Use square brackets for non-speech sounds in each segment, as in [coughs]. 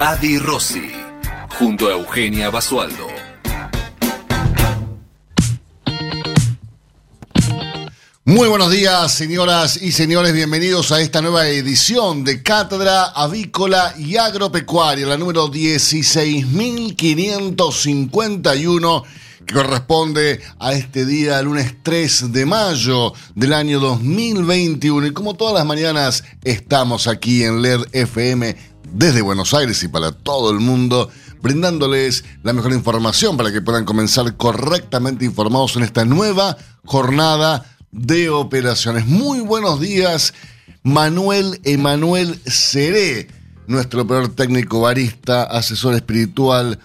Adi Rossi, junto a Eugenia Basualdo. Muy buenos días, señoras y señores. Bienvenidos a esta nueva edición de Cátedra Avícola y Agropecuaria, la número 16.551, que corresponde a este día, lunes 3 de mayo del año 2021. Y como todas las mañanas, estamos aquí en LED FM desde Buenos Aires y para todo el mundo, brindándoles la mejor información para que puedan comenzar correctamente informados en esta nueva jornada de operaciones. Muy buenos días, Manuel Emanuel Seré, nuestro peor técnico barista, asesor espiritual,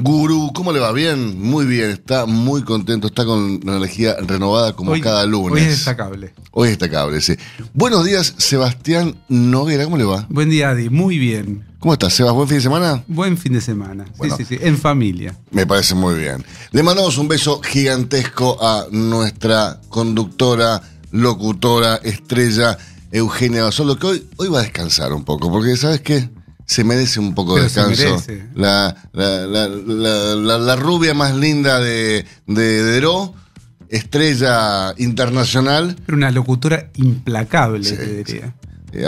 Gurú, ¿cómo le va? Bien, muy bien, está muy contento, está con la energía renovada como cada lunes. Hoy es destacable. Hoy es destacable, sí. Buenos días, Sebastián Noguera, ¿cómo le va? Buen día, Adi, muy bien. ¿Cómo estás, Sebas? ¿Buen fin de semana? Buen fin de semana, sí, sí, sí, en familia. Me parece muy bien. Le mandamos un beso gigantesco a nuestra conductora, locutora, estrella, Eugenia Basolo, que hoy, hoy va a descansar un poco, porque ¿sabes qué? Se merece un poco de descanso. La, la, la, la, rubia más linda de, de Deró, estrella internacional. Pero una locutora implacable, te diría.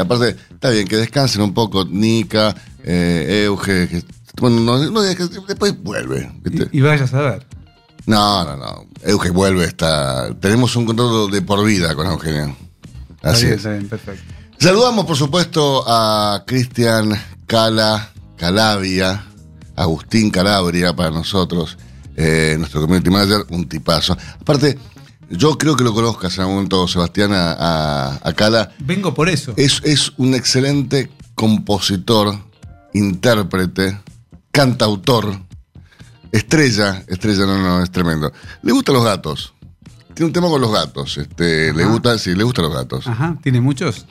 aparte, está bien, que descansen un poco Nica, eh, Euge, que, bueno, no, después vuelve. Y, y, vayas a ver. No, no, no. Euge vuelve, está. Tenemos un contrato de por vida con Eugenia. Así es. perfecto. Saludamos, por supuesto, a Cristian Cala, Calabria, Agustín Calabria para nosotros, eh, nuestro community manager, un tipazo. Aparte, yo creo que lo conozcas en algún momento, Sebastián, a, Cala. Vengo por eso. Es, es un excelente compositor, intérprete, cantautor, estrella, estrella, no, no, es tremendo. Le gustan los gatos. Tiene un tema con los gatos. Este, le gusta, sí, le gustan los gatos. Ajá, ¿tiene muchos?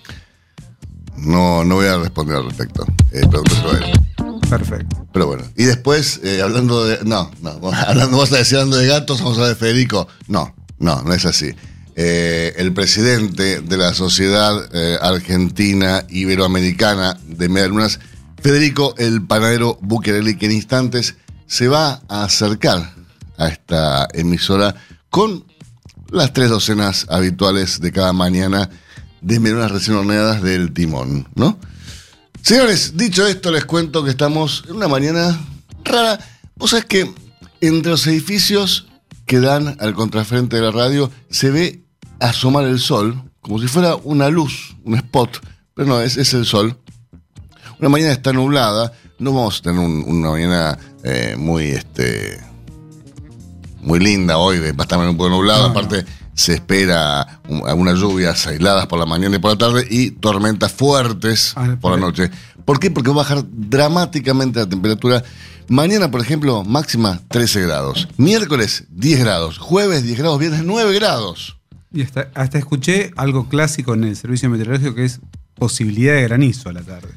No, no voy a responder al respecto. Eh, a él. Perfecto. Pero bueno. Y después, eh, hablando de. No, no. [laughs] Hablando, vos estás hablando de gatos, vamos a hablar de Federico. No, no, no es así. Eh, el presidente de la Sociedad eh, Argentina Iberoamericana de Medialunas, Federico el Panadero Buquerelli, que en instantes se va a acercar a esta emisora con las tres docenas habituales de cada mañana de unas recién horneadas del timón, ¿no? Señores, dicho esto, les cuento que estamos en una mañana rara. Vos sabés que entre los edificios que dan al contrafrente de la radio se ve asomar el sol, como si fuera una luz, un spot, pero no, es, es el sol. Una mañana está nublada, no vamos a tener una mañana eh, muy, este, muy linda hoy, va a estar un poco nublado, aparte se espera algunas lluvias aisladas por la mañana y por la tarde y tormentas fuertes ah, por la noche. ¿Por qué? Porque va a bajar dramáticamente la temperatura. Mañana, por ejemplo, máxima 13 grados. Miércoles 10 grados. Jueves 10 grados. Viernes 9 grados. Y hasta, hasta escuché algo clásico en el servicio meteorológico que es posibilidad de granizo a la tarde.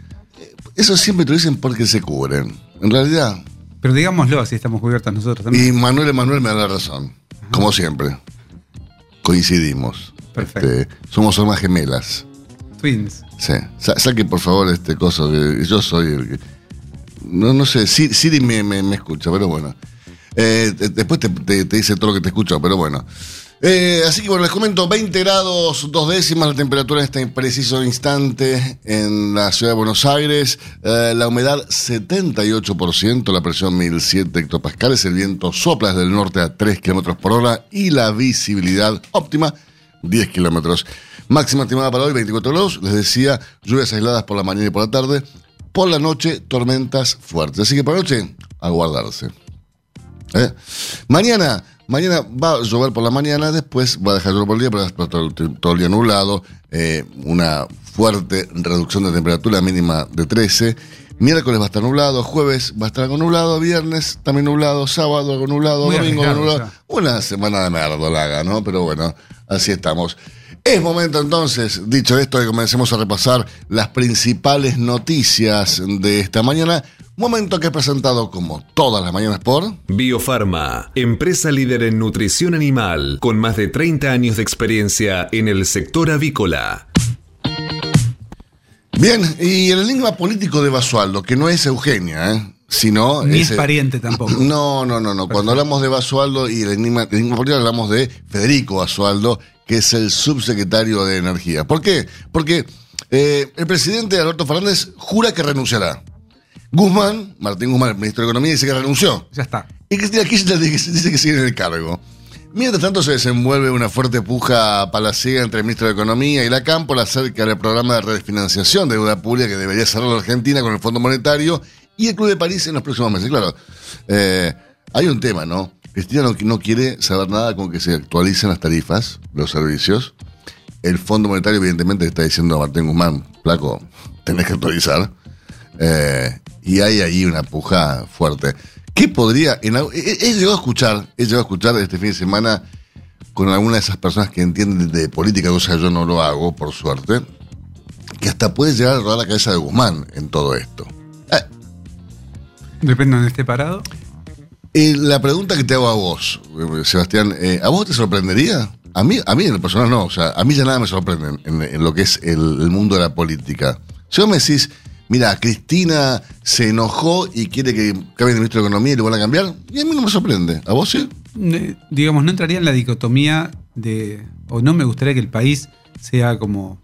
Eso siempre te lo dicen porque se cubren. En realidad. Pero digámoslo, así estamos cubiertos nosotros también. Y Manuel Emanuel me da la razón. Como siempre coincidimos. Perfecto. Este, somos almas gemelas. Twins. Sí. saque por favor este coso que yo soy el que. No, no sé, Siri me, me, escucha, pero bueno. Eh, después te, dice todo lo que te escucho, pero bueno. Eh, así que bueno, les comento, 20 grados, dos décimas la temperatura en este preciso instante en la ciudad de Buenos Aires, eh, la humedad 78%, la presión 1007 hectopascales, el viento sopla desde el norte a 3 kilómetros por hora y la visibilidad óptima 10 kilómetros. Máxima estimada para hoy 24 grados, les decía, lluvias aisladas por la mañana y por la tarde, por la noche tormentas fuertes, así que por la noche a guardarse. Mañana Mañana va a llover por la mañana, después va a dejar llover por el día, pero va todo, todo, el día nublado, eh, una fuerte reducción de temperatura mínima de 13. Miércoles va a estar nublado, jueves va a estar algo nublado, viernes también nublado, sábado algo nublado, Muy domingo algo nublado. Una semana de merdolaga, ¿no? Pero bueno, así estamos. Es momento entonces, dicho esto, que comencemos a repasar las principales noticias de esta mañana. Momento que he presentado como todas las mañanas por... Biofarma, empresa líder en nutrición animal, con más de 30 años de experiencia en el sector avícola. Bien, y el enigma político de Basualdo, que no es Eugenia, ¿eh? sino... Ni es pariente tampoco. [laughs] No, no, no, no. Cuando hablamos de Basualdo y el enigma, el enigma político hablamos de Federico Basualdo, que es el subsecretario de Energía. ¿Por qué? Porque eh, el presidente Alberto Fernández jura que renunciará. Guzmán, Martín Guzmán, el ministro de Economía, dice que renunció. Ya está. Y Cristina Kirchner dice que sigue en el cargo. Mientras tanto se desenvuelve una fuerte puja palaciega entre el ministro de Economía y la Cámpora acerca del programa de refinanciación de deuda pública que debería cerrar la Argentina con el Fondo Monetario y el Club de París en los próximos meses. Claro, eh, hay un tema, ¿no? Cristina no, no quiere saber nada con que se actualicen las tarifas, los servicios. El Fondo Monetario evidentemente está diciendo a Martín Guzmán, flaco, tenés que actualizar. Eh, y hay ahí una puja fuerte. ¿Qué podría.? En, he, llegado a escuchar, he llegado a escuchar este fin de semana con alguna de esas personas que entienden de política, cosa que yo no lo hago, por suerte, que hasta puede llegar a rodar la cabeza de Guzmán en todo esto. Eh, Depende de donde esté parado. eh, la pregunta que te hago a vos, eh, Sebastián, eh, ¿a vos te sorprendería? A mí, a mí en lo personal no, o sea, a mí ya nada me sorprende en, en lo que es el, el mundo de la política. Si vos me decís, mira, Cristina se enojó y quiere que cambie de ministro de Economía y lo van a cambiar, y a mí no me sorprende. ¿A vos sí? Digamos, no entraría en la dicotomía de. O no me gustaría que el país sea como.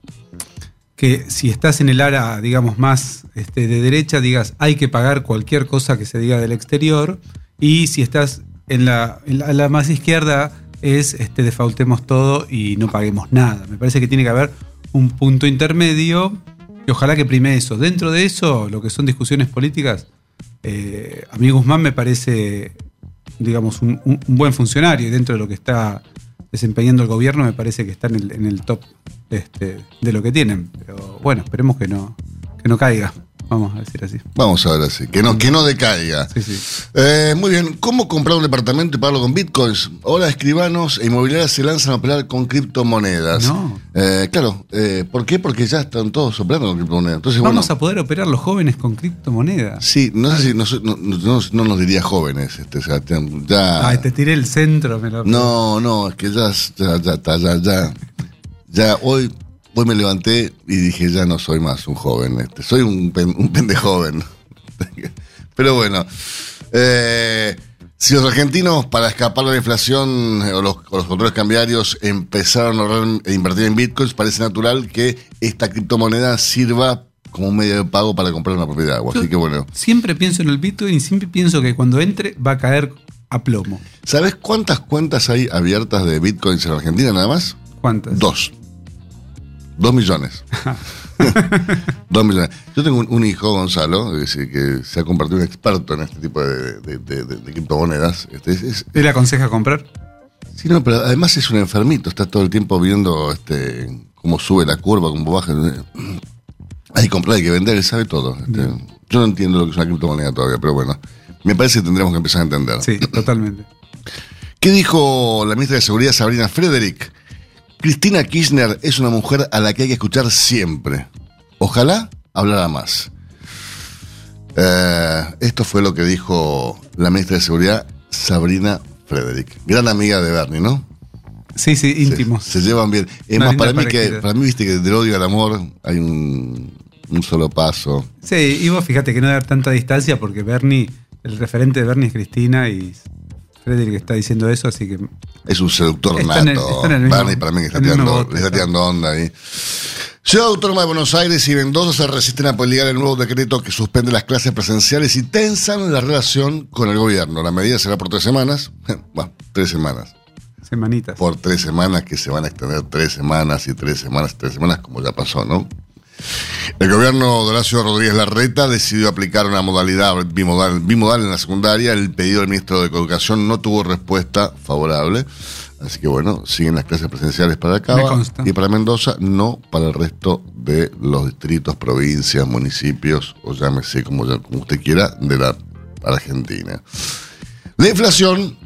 Que si estás en el área, digamos, más este, de derecha, digas hay que pagar cualquier cosa que se diga del exterior. Y si estás en la, en la, la más izquierda, es este, defaultemos todo y no paguemos nada. Me parece que tiene que haber un punto intermedio. Y ojalá que prime eso. Dentro de eso, lo que son discusiones políticas, eh, a mí Guzmán me parece digamos, un, buen funcionario y dentro de lo que está desempeñando el gobierno me parece que está en el, en el top este, de lo que tienen. Pero bueno, esperemos que no, que no caiga, vamos a decir así. Vamos a ver así, que no, que no decaiga. Sí, sí. Eh, muy bien, ¿cómo comprar un departamento y pagarlo con bitcoins? Ahora escribanos e inmobiliarias se lanzan a operar con criptomonedas. No. Eh, claro, eh, ¿por qué? Porque ya están todos operando con criptomonedas. Entonces, Vamos bueno, a poder operar los jóvenes con criptomonedas. Sí, no sé si no, no- no- no nos diría jóvenes, este, ya. Ay, te tiré el centro, me lo- No, no, es que ya, ya, ya ya, ya. Ya hoy, hoy me levanté y dije, ya no soy más un joven, este, soy un, pen- un pendejoven. [laughs] Pero bueno, eh, si los argentinos, para escapar de la inflación eh, o los, o los controles cambiarios, empezaron a ahorrar e invertir en bitcoins, parece natural que esta criptomoneda sirva como un medio de pago para comprar una propiedad. Yo Así que bueno. Siempre pienso en el Bitcoin y siempre pienso que cuando entre va a caer a plomo. ¿Sabes cuántas cuentas hay abiertas de bitcoins en Argentina nada más? ¿Cuántas? Dos. Dos millones. [laughs] Dos millones. Yo tengo un, un hijo, Gonzalo, que se ha convertido en experto en este tipo de, de- de- de- de criptomonedas. Este, es- es- ¿Él aconseja comprar? sí, no, pero además es un enfermito, está todo el tiempo viendo este, cómo sube la curva, cómo baja. Hay que comprar, hay que vender, él sabe todo. Este, yo no entiendo lo que es una criptomoneda todavía, pero bueno, me parece que tendremos que empezar a entender. Sí, totalmente. ¿Qué dijo la ministra de Seguridad Sabrina Frederick? Cristina Kirchner es una mujer a la que hay que escuchar siempre. Ojalá hablara más. Eh, esto fue lo que dijo la ministra de Seguridad Sabrina Frederick. Gran amiga de Bernie, ¿no? Sí, sí, íntimos. Se, se llevan bien. Es más, para mí, que, para mí, viste que del odio al amor hay un, un solo paso. Sí, y vos fíjate que no haber tanta distancia porque Bernie, el referente de Bernie es Cristina y Frederick está diciendo eso, así que Es un seductor Está en el- nato. en el mismo- Bernie para mí que está tirando, bote, está tirando onda ahí. Ciudad Autónoma de Buenos Aires y Mendoza se resisten a poligar el nuevo decreto que suspende las clases presenciales y tensan la relación con el gobierno. La medida será por tres semanas. [laughs] Bueno, tres semanas. semanitas. Por tres semanas que se van a extender tres semanas y tres semanas, tres semanas, como ya pasó, ¿no? El gobierno de Horacio Rodríguez Larreta decidió aplicar una modalidad bimodal, bimodal en la secundaria. El pedido del ministro de Educación no tuvo respuesta favorable. Así que bueno, siguen las clases presenciales para acá y para Mendoza, no para el resto de los distritos, provincias, municipios, o llámese como, como usted quiera, de la Argentina. La inflación,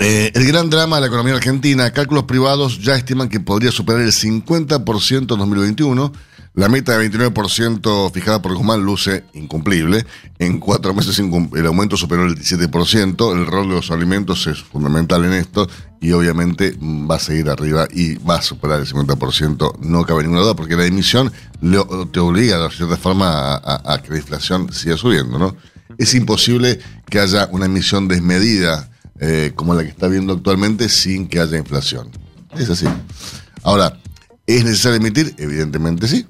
eh, el gran drama de la economía argentina, cálculos privados ya estiman que podría superar el 50% en 2021. La meta de 29% fijada por Guzmán luce incumplible. En cuatro meses el aumento superó el 17%. El rol de los alimentos es fundamental en esto y obviamente va a seguir arriba y va a superar el 50%. No cabe ninguna duda porque la emisión te obliga de cierta forma a que la inflación siga subiendo. ¿no? Es imposible que haya una emisión desmedida eh, como la que está viendo actualmente sin que haya inflación. Es así. Ahora, ¿es necesario emitir? Evidentemente sí.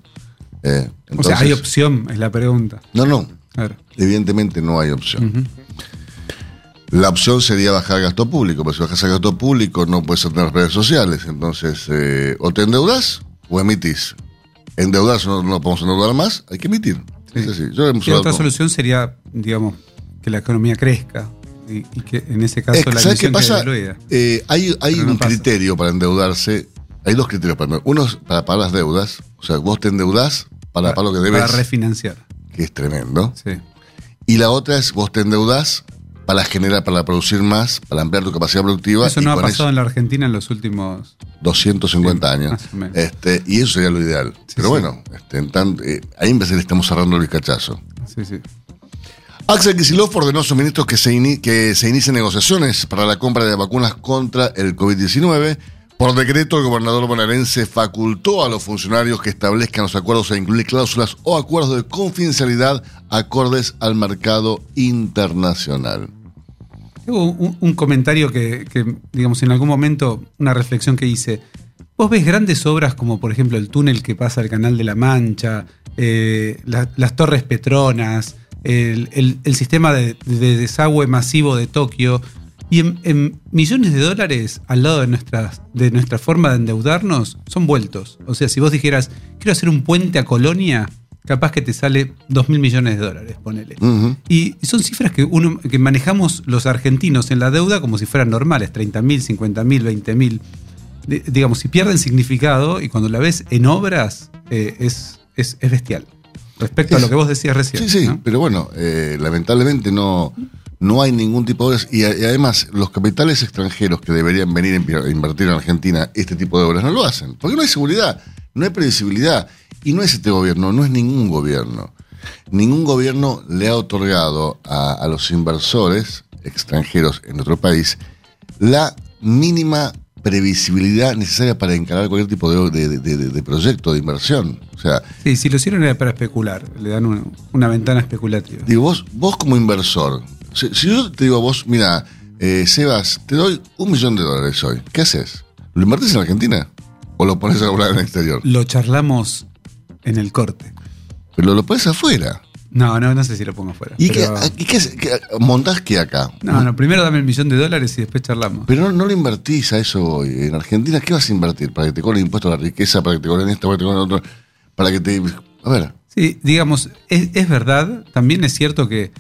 Eh, o sea, hay entonces- opción, es la pregunta. No, no. Claro. Evidentemente no hay opción. La opción sería bajar el gasto público, pero si bajas el gasto público no puedes tener las redes sociales. Entonces, eh, o te endeudas o emitís. Endeudarse no, no podemos endeudar más, hay que emitir. Yo hemos Y otra solución sería, digamos, que la economía crezca y, y que en ese caso la ¿Sabes qué emisión pasa? Eh, hay hay no un criterio para endeudarse. Hay dos criterios para. Uno es para pagar las deudas. O sea, vos te endeudás para pagar lo que debes, Para refinanciar. que es tremendo. Sí. Y la otra es vos te endeudás para generar, para producir más, para ampliar tu capacidad productiva. Eso no ha pasado en la Argentina en los últimos. 250 Sí, años. más o menos. Este, y eso sería lo ideal. Pero sí. bueno, este, en tan- eh, ahí en vez le estamos cerrando el bizcachazo. Sí, sí. Axel Kicillof ordenó a sus ministros que se, ini- que se inicien negociaciones para la compra de vacunas contra el COVID-19. Por decreto, el gobernador bonaerense facultó a los funcionarios que establezcan los acuerdos a incluir cláusulas o acuerdos de confidencialidad acordes al mercado internacional. Hubo un, comentario que, digamos, en algún momento, una reflexión que hice. Vos ves grandes obras como, por ejemplo, el túnel que pasa al Canal de la Mancha, eh, la- las Torres Petronas, el, sistema de desagüe masivo de Tokio, y en, en millones de dólares al lado de, nuestras, de nuestra forma de endeudarnos son vueltos. O sea, si vos dijeras, quiero hacer un puente a Colonia, capaz que te sale 2 mil millones de dólares, ponele. Y son cifras que, uno, que manejamos los argentinos en la deuda como si fueran normales, 30 mil, 50 mil, 20 mil. Di- Digamos, si pierden significado y cuando la ves en obras, eh, es, es, es bestial. Respecto a lo que vos decías recién. Sí, sí, ¿no? pero bueno, eh, lamentablemente no, no hay ningún tipo de obras. Y, además, los capitales extranjeros que deberían venir a invertir en Argentina este tipo de obras no lo hacen. Porque no hay seguridad, no hay previsibilidad. Y no es este gobierno, no es ningún gobierno. Ningún gobierno le ha otorgado a, a los inversores extranjeros en nuestro país la mínima previsibilidad necesaria para encarar cualquier tipo de, de- de- de- de proyecto, de inversión. O sea, Sí, si lo hicieron era para especular. Le dan una, una ventana especulativa. Digo, vos, vos como inversor, si, si yo te digo a vos, mira, eh, Sebas, te doy un millón de dólares hoy, ¿qué haces? ¿Lo invertís en Argentina? ¿O lo pones a cobrar en el exterior? Lo charlamos en el corte. Pero lo pones afuera. No, no, no sé si lo pongo afuera. ¿Y pero- qué, qué? ¿Qué- montás qué acá? No, no, primero dame el millón de dólares y después charlamos. Pero no, no lo invertís a eso hoy. En Argentina, ¿qué vas a invertir? ¿Para que te cobren impuestos a la riqueza? ¿Para que te cobren esto? ¿Para que te cobren otro? ¿Para que te...? A ver, Sí, digamos, es, es verdad, también es cierto que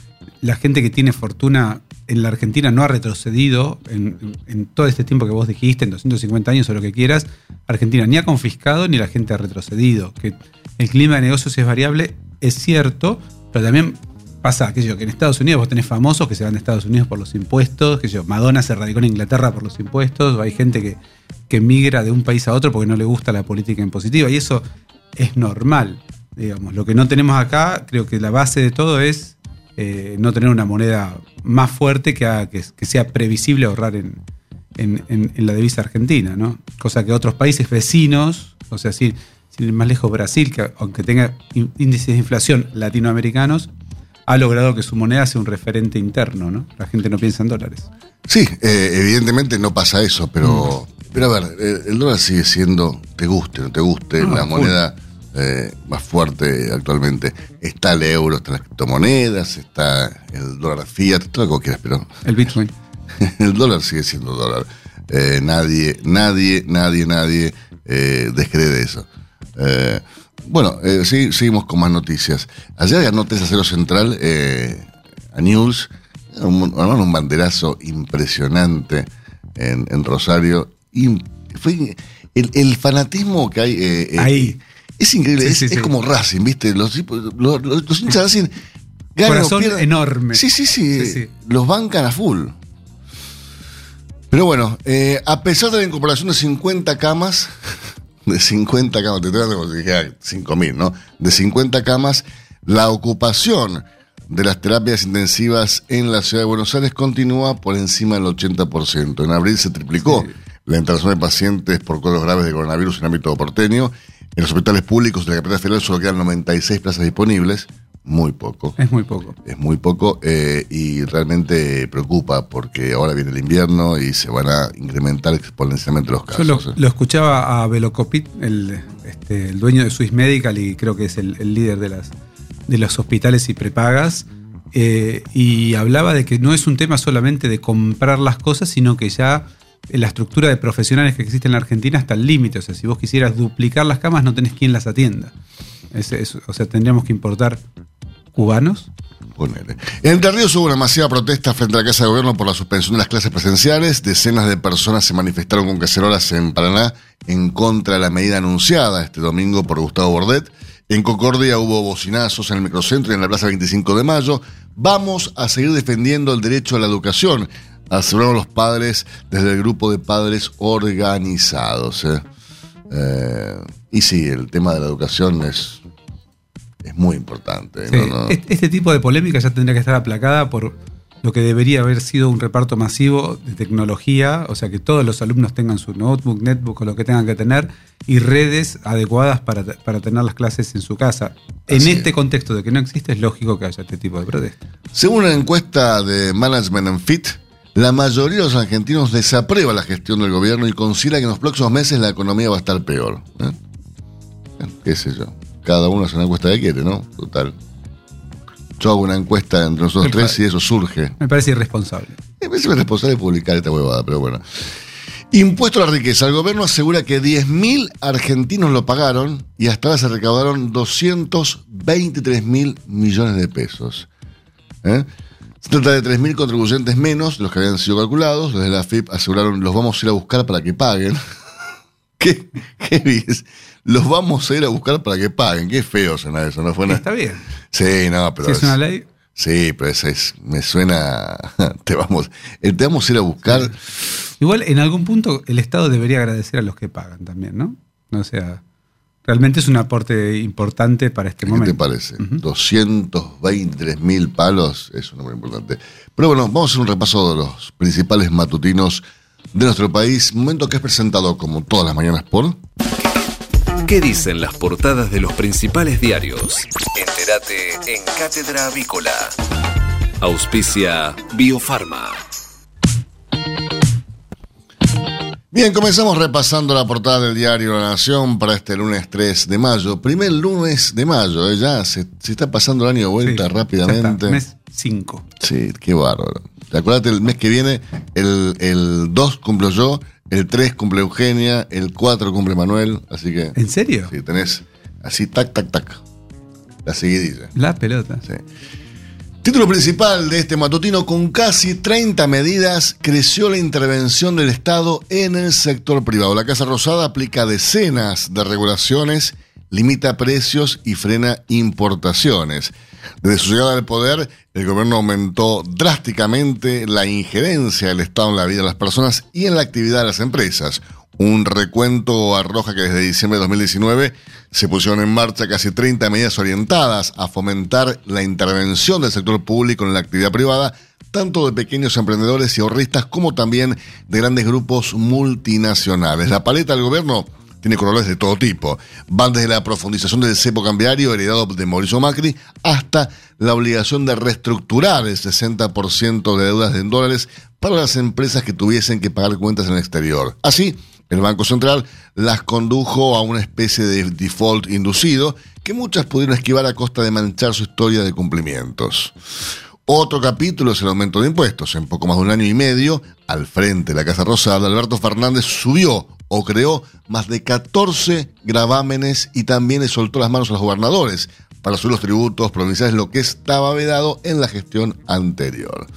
la gente que tiene fortuna en la Argentina no ha retrocedido en, todo este tiempo que vos dijiste, en 250 años o lo que quieras. Argentina ni ha confiscado ni la gente ha retrocedido. Que el clima de negocios es variable, es cierto, pero también pasa sé yo, que en Estados Unidos vos tenés famosos que se van de Estados Unidos por los impuestos, que yo, Madonna se radicó en Inglaterra por los impuestos, o hay gente que, que migra de un país a otro porque no le gusta la política impositiva, y eso es normal, digamos. Lo que no tenemos acá, creo que la base de todo es eh, no tener una moneda más fuerte que, haga que, que sea previsible ahorrar en, en- en- en la divisa argentina, ¿no? Cosa que otros países vecinos, o sea, sin, sin ir más lejos Brasil, que aunque tenga ín- índices de inflación latinoamericanos, ha logrado que su moneda sea un referente interno, ¿no? La gente no piensa en dólares. Sí, eh, evidentemente no pasa eso, pero, pero a ver, eh, el dólar sigue siendo, te guste, no te guste, No, la full. Eh, más fuerte actualmente. Está el euro, están las criptomonedas, está el dólar fiat, todo lo que quieras, pero El Bitcoin. [laughs] el dólar sigue siendo dólar. Eh, nadie, nadie, nadie, nadie eh, descree de eso. Eh, bueno, sí, seguimos con más noticias. Ayer ganó 3 a 0 Central a News. Un, un banderazo impresionante. en, en Rosario. Y fue el, el fanatismo que hay. Ahí. Es increíble, Sí, es, sí, es sí. como Racing, ¿viste? Los, los, los- los hinchas Racing ganan Corazón enorme. Sí, sí, sí. Los bancan a full. Pero bueno, eh, a pesar de la incorporación de 50 camas, [laughs] de 50 camas, te estoy dando como si dijera 5.000, ¿no? De 50 camas, la ocupación de las terapias intensivas en la ciudad de Buenos Aires continúa por encima del 80%. En abril se triplicó la internación de pacientes por cuadros graves de coronavirus en ámbito porteño. En los hospitales públicos de la capital federal solo quedan 96 plazas disponibles, muy poco. Es muy poco. Es muy poco eh, y realmente preocupa porque ahora viene el invierno y se van a incrementar exponencialmente los Yo casos. lo, eh. lo escuchaba a Velocopit, el, este, el dueño de Swiss Medical y creo que es el, el líder de, las, de los hospitales y prepagas, eh, y hablaba de que no es un tema solamente de comprar las cosas, sino que ya la estructura de profesionales que existe en la Argentina está al límite. O sea, si vos quisieras duplicar las camas, no tenés quien las atienda. O sea, tendríamos que importar cubanos. Ponele. En Entre Ríos hubo una masiva protesta frente a la Casa de Gobierno por la suspensión de las clases presenciales. Decenas de personas se manifestaron con cacerolas en Paraná en contra de la medida anunciada este domingo por Gustavo Bordet. En Concordia hubo bocinazos en el microcentro y en la Plaza 25 de Mayo. Vamos a seguir defendiendo el derecho a la educación, aseguraron los padres desde el grupo de padres organizados. ¿eh? Eh, y sí, el tema de la educación es, es muy importante. Sí, ¿no? No- Este, este tipo de polémica ya tendría que estar aplacada por lo que debería haber sido un reparto masivo de tecnología, o sea que todos los alumnos tengan su notebook, netbook o lo que tengan que tener, y redes adecuadas para, para tener las clases en su casa. En Así este es. contexto de que no existe, es lógico que haya este tipo de protesta. Según una encuesta de Management and Fit, la mayoría de los argentinos desaprueba la gestión del gobierno y considera que en los próximos meses la economía va a estar peor. ¿eh? ¿Qué sé yo? Cada uno hace una encuesta que quiere, ¿no? Total. Yo hago una encuesta entre nosotros Me tres parece. y eso surge. Me parece irresponsable. Me parece responsable de publicar esta huevada, pero bueno. Impuesto a la riqueza. El gobierno asegura que 10.000 argentinos lo pagaron y hasta ahora se recaudaron 223 mil millones de pesos. ¿Eh? Se trata de 3.000 contribuyentes menos de los que habían sido calculados. Desde la FIP aseguraron los vamos a ir a buscar para que paguen. [laughs] ¿Qué, qué dices? Los vamos a ir a buscar para que paguen. Qué feo suena eso, ¿no fue nada? Está bien. Sí, no, pero Si es una ley, Sí, pero esa es, me suena. [laughs] Te vamos, eh, te vamos a ir a buscar. igual en algún punto el Estado debería agradecer a los que pagan también, ¿no? O sea, realmente es un aporte importante para este ¿Qué momento. te parece? Ujú. 223 mil palos es un número importante. Pero bueno, vamos a hacer un repaso de los principales matutinos de nuestro país. Momento que es presentado como todas las mañanas por. ¿Qué dicen las portadas de los principales diarios? Entérate en Cátedra Avícola. Auspicia Biofarma. Bien, comenzamos repasando la portada del diario La Nación para este lunes 3 de mayo. Primer lunes de mayo, ¿eh? ya se, se está pasando el año de vuelta Sí, ya rápidamente. está, mes 5. Sí, qué bárbaro. Acuérdate, el mes que viene, el, el 2 cumplo yo, el 3 cumple Eugenia, el 4 cumple Manuel, así que ¿En serio? sí, tenés así, tac, tac, tac. La seguidilla. La pelota. Sí. Título principal de este matutino, con casi 30 medidas creció la intervención del Estado en el sector privado. La Casa Rosada aplica decenas de regulaciones, limita precios y frena importaciones. Desde su llegada al poder, el gobierno aumentó drásticamente la injerencia del Estado en la vida de las personas y en la actividad de las empresas. Un recuento arroja que desde diciembre de 2019 se pusieron en marcha casi 30 medidas orientadas a fomentar la intervención del sector público en la actividad privada, tanto de pequeños emprendedores y ahorristas como también de grandes grupos multinacionales. La paleta del gobierno tiene colores de todo tipo. Van desde la profundización del cepo cambiario heredado de Mauricio Macri hasta la obligación de reestructurar el 60% de deudas en dólares para las empresas que tuviesen que pagar cuentas en el exterior. Así, el Banco Central las condujo a una especie de default inducido que muchas pudieron esquivar a costa de manchar su historia de cumplimientos. Otro capítulo es el aumento de impuestos. En poco más de un año y medio, al frente de la Casa Rosada, Alberto Fernández subió o creó más de 14 gravámenes y también le soltó las manos a los gobernadores para subir los tributos provinciales, lo que estaba vedado en la gestión anterior.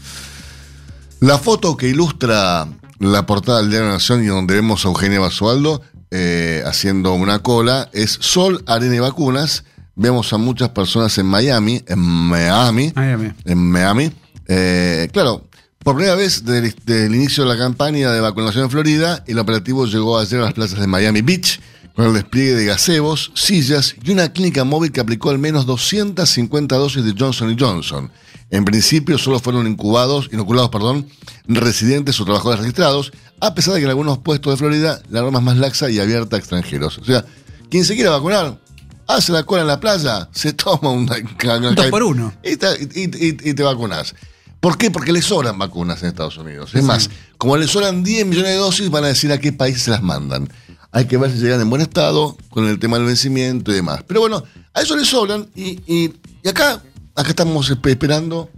La foto que ilustra la portada del Diario de la Nación y donde vemos a Eugenia Basualdo eh, haciendo una cola es Sol, Arena y Vacunas. Vemos a muchas personas en Miami, en Miami, Miami. en Miami. Eh, claro, por primera vez desde el inicio de la campaña de vacunación en Florida, el operativo llegó ayer a las plazas de Miami Beach con el despliegue de gazebos, sillas y una clínica móvil que aplicó al menos 250 dosis de Johnson Johnson. En principio solo fueron incubados, inoculados perdón, residentes o trabajadores registrados, a pesar de que en algunos puestos de Florida la norma es más laxa y abierta a extranjeros. O sea, quien se quiera vacunar, hace la cola en la playa, se toma una, una Dos por uno. y te, y- y- y te vacunas. ¿Por qué? Porque le sobran vacunas en Estados Unidos. Es más, como le sobran 10 millones de dosis, van a decir a qué país se las mandan. Hay que ver si llegan en buen estado, con el tema del vencimiento y demás. Pero bueno, a eso le sobran y, acá, acá estamos espe- esperando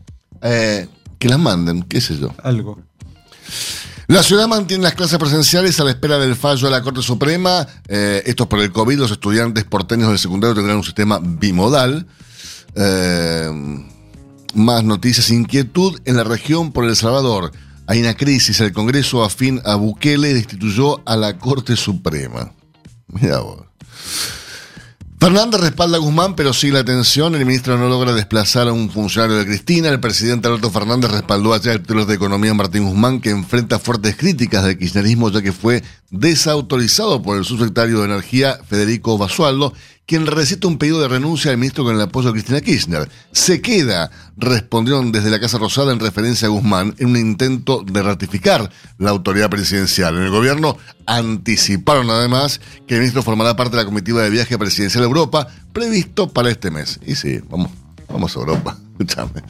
eh, que las manden, qué sé yo. Algo. La ciudad mantiene las clases presenciales a la espera del fallo de la Corte Suprema. Eh, esto es por el COVID. Los estudiantes porteños del secundario tendrán un sistema bimodal. Eh, más noticias. Inquietud en la región por El Salvador. Hay una crisis. El Congreso afín a Bukele destituyó a la Corte Suprema. Mira vos. Fernández respalda a Guzmán, pero sigue la tensión. El ministro no logra desplazar a un funcionario de Cristina. El presidente Alberto Fernández respaldó ayer al titular de Economía Martín Guzmán, que enfrenta fuertes críticas del kirchnerismo, ya que fue desautorizado por el subsecretario de Energía, Federico Basualdo, quien recita un pedido de renuncia al ministro con el apoyo de Cristina Kirchner. Se queda, respondieron desde la Casa Rosada en referencia a Guzmán, en un intento de ratificar la autoridad presidencial. En el gobierno anticiparon además que el ministro formará parte de la comitiva de viaje presidencial a Europa previsto para este mes. Y sí, vamos, vamos a Europa, [laughs] escúchame.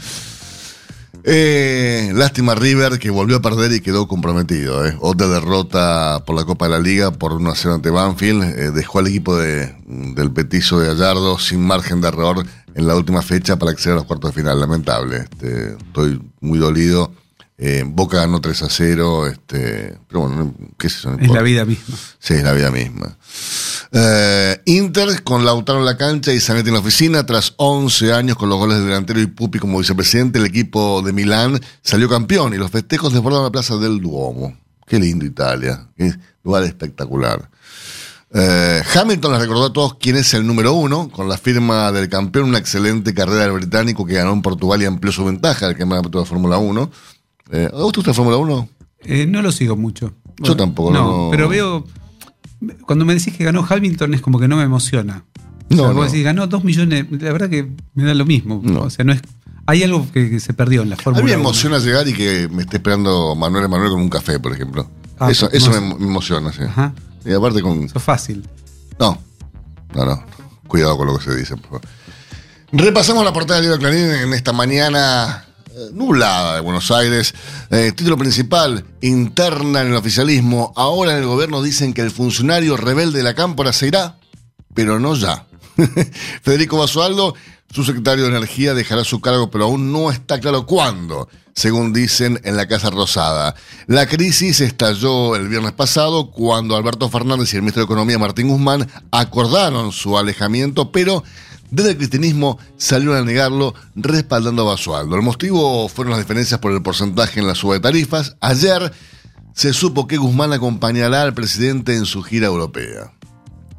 Eh, lástima River que volvió a perder y quedó comprometido. eh. Otra derrota por la Copa de la Liga por 1 a 0 ante Banfield. eh, dejó al equipo de, del petizo de Gallardo sin margen de error en la última fecha para acceder a los cuartos de final. Lamentable. Este, estoy muy dolido. Eh, Boca ganó 3 a 0. Este, pero bueno, no- qué yo, no Es la vida misma. Sí, es la vida misma. Eh, Inter con Lautaro en la cancha y Zanetti en la oficina. Tras 11 años con los goles del delantero y Pupi como vicepresidente, el equipo de Milán salió campeón y los festejos desbordaron la plaza del Duomo. Qué lindo Italia. Qué lugar espectacular. Eh, Hamilton les recordó a todos quién es el número uno, con la firma del campeón, una excelente carrera del británico que ganó en Portugal y amplió su ventaja del campeonato de Fórmula 1. Eh, ¿A vos te gusta la Fórmula 1? Eh, no lo sigo mucho. Yo tampoco, No, no. pero veo. Cuando me decís que ganó Hamilton es como que no me emociona. No, o sea, vos no. decís, ganó dos millones. La verdad que me da lo mismo. No. O sea, no es. Hay algo que, que se perdió en la A Fórmula mí me 1. emociona llegar y que me esté esperando Manuel Emanuel con un café, por ejemplo. Ah, eso ¿cómo eso es? me, me emociona, sí. Ajá. Y aparte con... Eso es fácil. No, no, no. Cuidado con lo que se dice, por favor. Repasamos la portada del libro Clarín en esta mañana nublada de Buenos Aires. Eh, título principal, interna en el oficialismo. Ahora en el gobierno dicen que el funcionario rebelde de la cámpora se irá, pero no ya. [laughs] Federico Basualdo, su secretario de Energía, dejará su cargo, pero aún no está claro cuándo, según dicen en la Casa Rosada. La crisis estalló el viernes pasado cuando Alberto Fernández y el ministro de Economía, Martín Guzmán, acordaron su alejamiento, pero desde el cristianismo salieron a negarlo, respaldando a Basualdo. El motivo fueron las diferencias por el porcentaje en la suba de tarifas. Ayer se supo que Guzmán acompañará al presidente en su gira europea.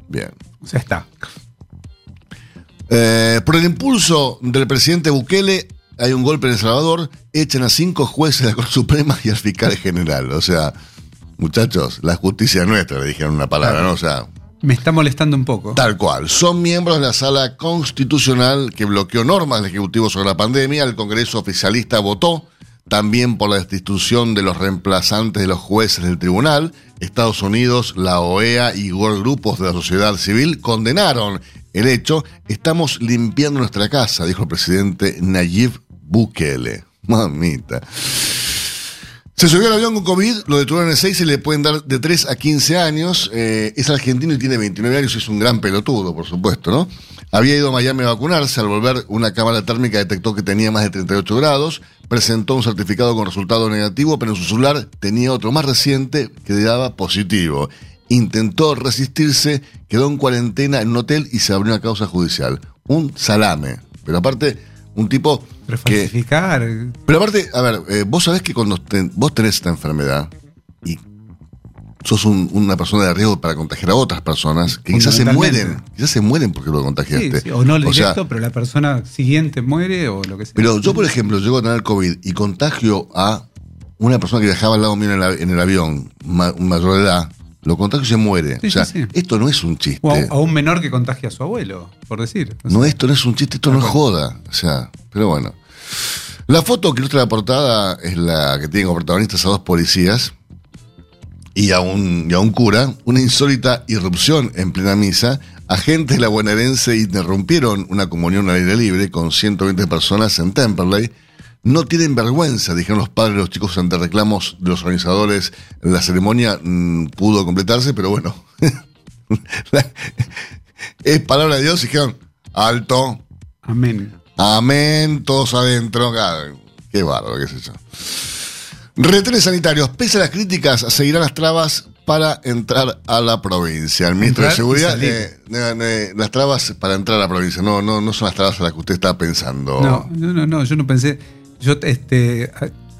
Bien. O sea, está. Eh, por el impulso del presidente Bukele, hay un golpe en El Salvador, echan a cinco jueces de la Corte Suprema y al fiscal general. O sea, muchachos, la justicia es nuestra, le dijeron una palabra, ¿no? O sea, Me está molestando un poco. tal cual. Son miembros de la sala constitucional que bloqueó normas del Ejecutivo sobre la pandemia. El Congreso oficialista votó también por la destitución de los reemplazantes de los jueces del tribunal. Estados Unidos, la OEA y grupos de la sociedad civil condenaron el hecho. Estamos limpiando nuestra casa, dijo el presidente Nayib Bukele. Mamita. Se subió al avión con COVID, lo detuvieron en 6 y le pueden dar de 3 a 15 años. Eh, es argentino y tiene 29 años y es un gran pelotudo, por supuesto, ¿no? Había ido a Miami a vacunarse, al volver una cámara térmica detectó que tenía más de 38 grados, presentó un certificado con resultado negativo, pero en su celular tenía otro más reciente que daba positivo. Intentó resistirse, quedó en cuarentena en un hotel y se abrió una causa judicial. Un salame. Pero aparte, un tipo Pero que... Pero aparte, a ver, eh, vos sabés que cuando vos tenés esta enfermedad y sos un- una persona de riesgo para contagiar a otras personas que quizás se mueren, quizás se mueren porque lo contagiaste. sí, o no el O sea, directo, pero la persona siguiente muere o lo que sea. pero yo, por ejemplo, llego a tener COVID y contagio a una persona que viajaba al lado mío en el, en el avión, ma- mayor de edad, lo contagio y se muere. Sí, o sea, sí, sí. esto no es un chiste. o a, a un menor que contagia a su abuelo, por decir. O No, esto no es un chiste, esto no es joda. O sea, pero bueno. La foto que ilustra la portada es la que tiene como protagonistas a dos policías y a un, y a un cura. Una insólita irrupción en plena misa. Agentes de la bonaerense interrumpieron una comunión al aire libre con 120 personas en Temperley. No tienen vergüenza, dijeron los padres de los chicos ante reclamos de los organizadores. La ceremonia mm, pudo completarse, pero bueno. [laughs] Es palabra de Dios dijeron, alto, Amén. amén, todos adentro. Ah, Qué bárbaro, qué sé yo. Retenes sanitarios, pese a las críticas, seguirán las trabas para entrar a la provincia. El ministro de Entrar Seguridad, eh, eh, eh, las trabas para entrar a la provincia, no, no, no son las trabas a las que usted está pensando. No, no, no, no, yo no pensé. Yo, este,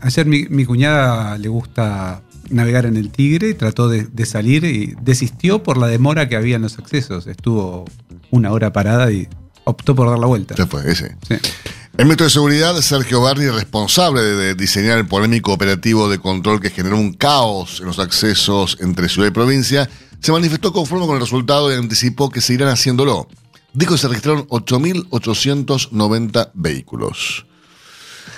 ayer mi, mi cuñada le gusta navegar en el Tigre y trató de, de salir y desistió por la demora que había en los accesos. Estuvo una hora parada y optó por dar la vuelta. Fue, ese. Sí. El ministro de Seguridad, Sergio Barri, responsable de, de diseñar el polémico operativo de control que generó un caos en los accesos entre ciudad y provincia, se manifestó conforme con el resultado y anticipó que seguirán haciéndolo. Dijo que se registraron 8.890 vehículos.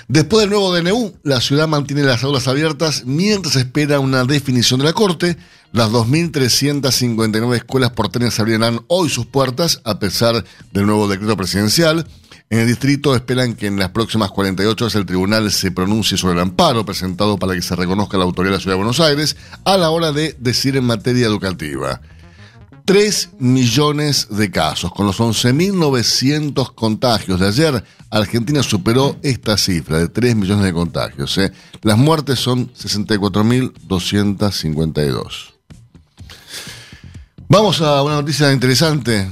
Después del nuevo DNU, la ciudad mantiene las aulas abiertas mientras espera una definición de la Corte. Las 2.359 escuelas porteñas abrirán hoy sus puertas a pesar del nuevo decreto presidencial. En el distrito esperan que en las próximas 48 horas el tribunal se pronuncie sobre el amparo presentado para que se reconozca la autoridad de la Ciudad de Buenos Aires a la hora de decir en materia educativa. 3 millones de casos. Con los 11.900 contagios de ayer, Argentina superó esta cifra de 3 millones de contagios. ¿eh? Las muertes son 64.252. Vamos a una noticia interesante,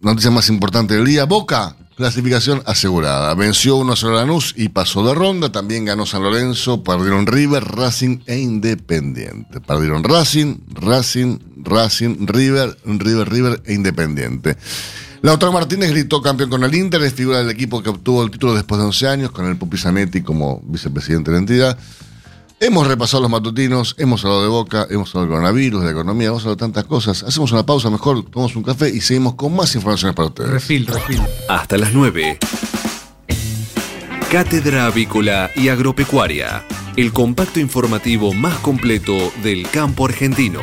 noticia más importante del día. Boca, clasificación asegurada. Venció 1 a 0 a Lanús y pasó de ronda. También ganó San Lorenzo, perdieron River, Racing e Independiente. Perdieron Racing, Racing, Racing, River, River, River e Independiente. Lautaro Martínez gritó campeón con el Inter, es figura del equipo que obtuvo el título después de 11 años, con el Pupi Zanetti como vicepresidente de la entidad. Hemos repasado los matutinos, hemos hablado de Boca, hemos hablado del coronavirus, de la economía, hemos hablado de tantas cosas. Hacemos una pausa mejor, tomamos un café y seguimos con más informaciones para ustedes. Refil, refil. Hasta las 9. Cátedra Avícola y Agropecuaria. El compacto informativo más completo del campo argentino.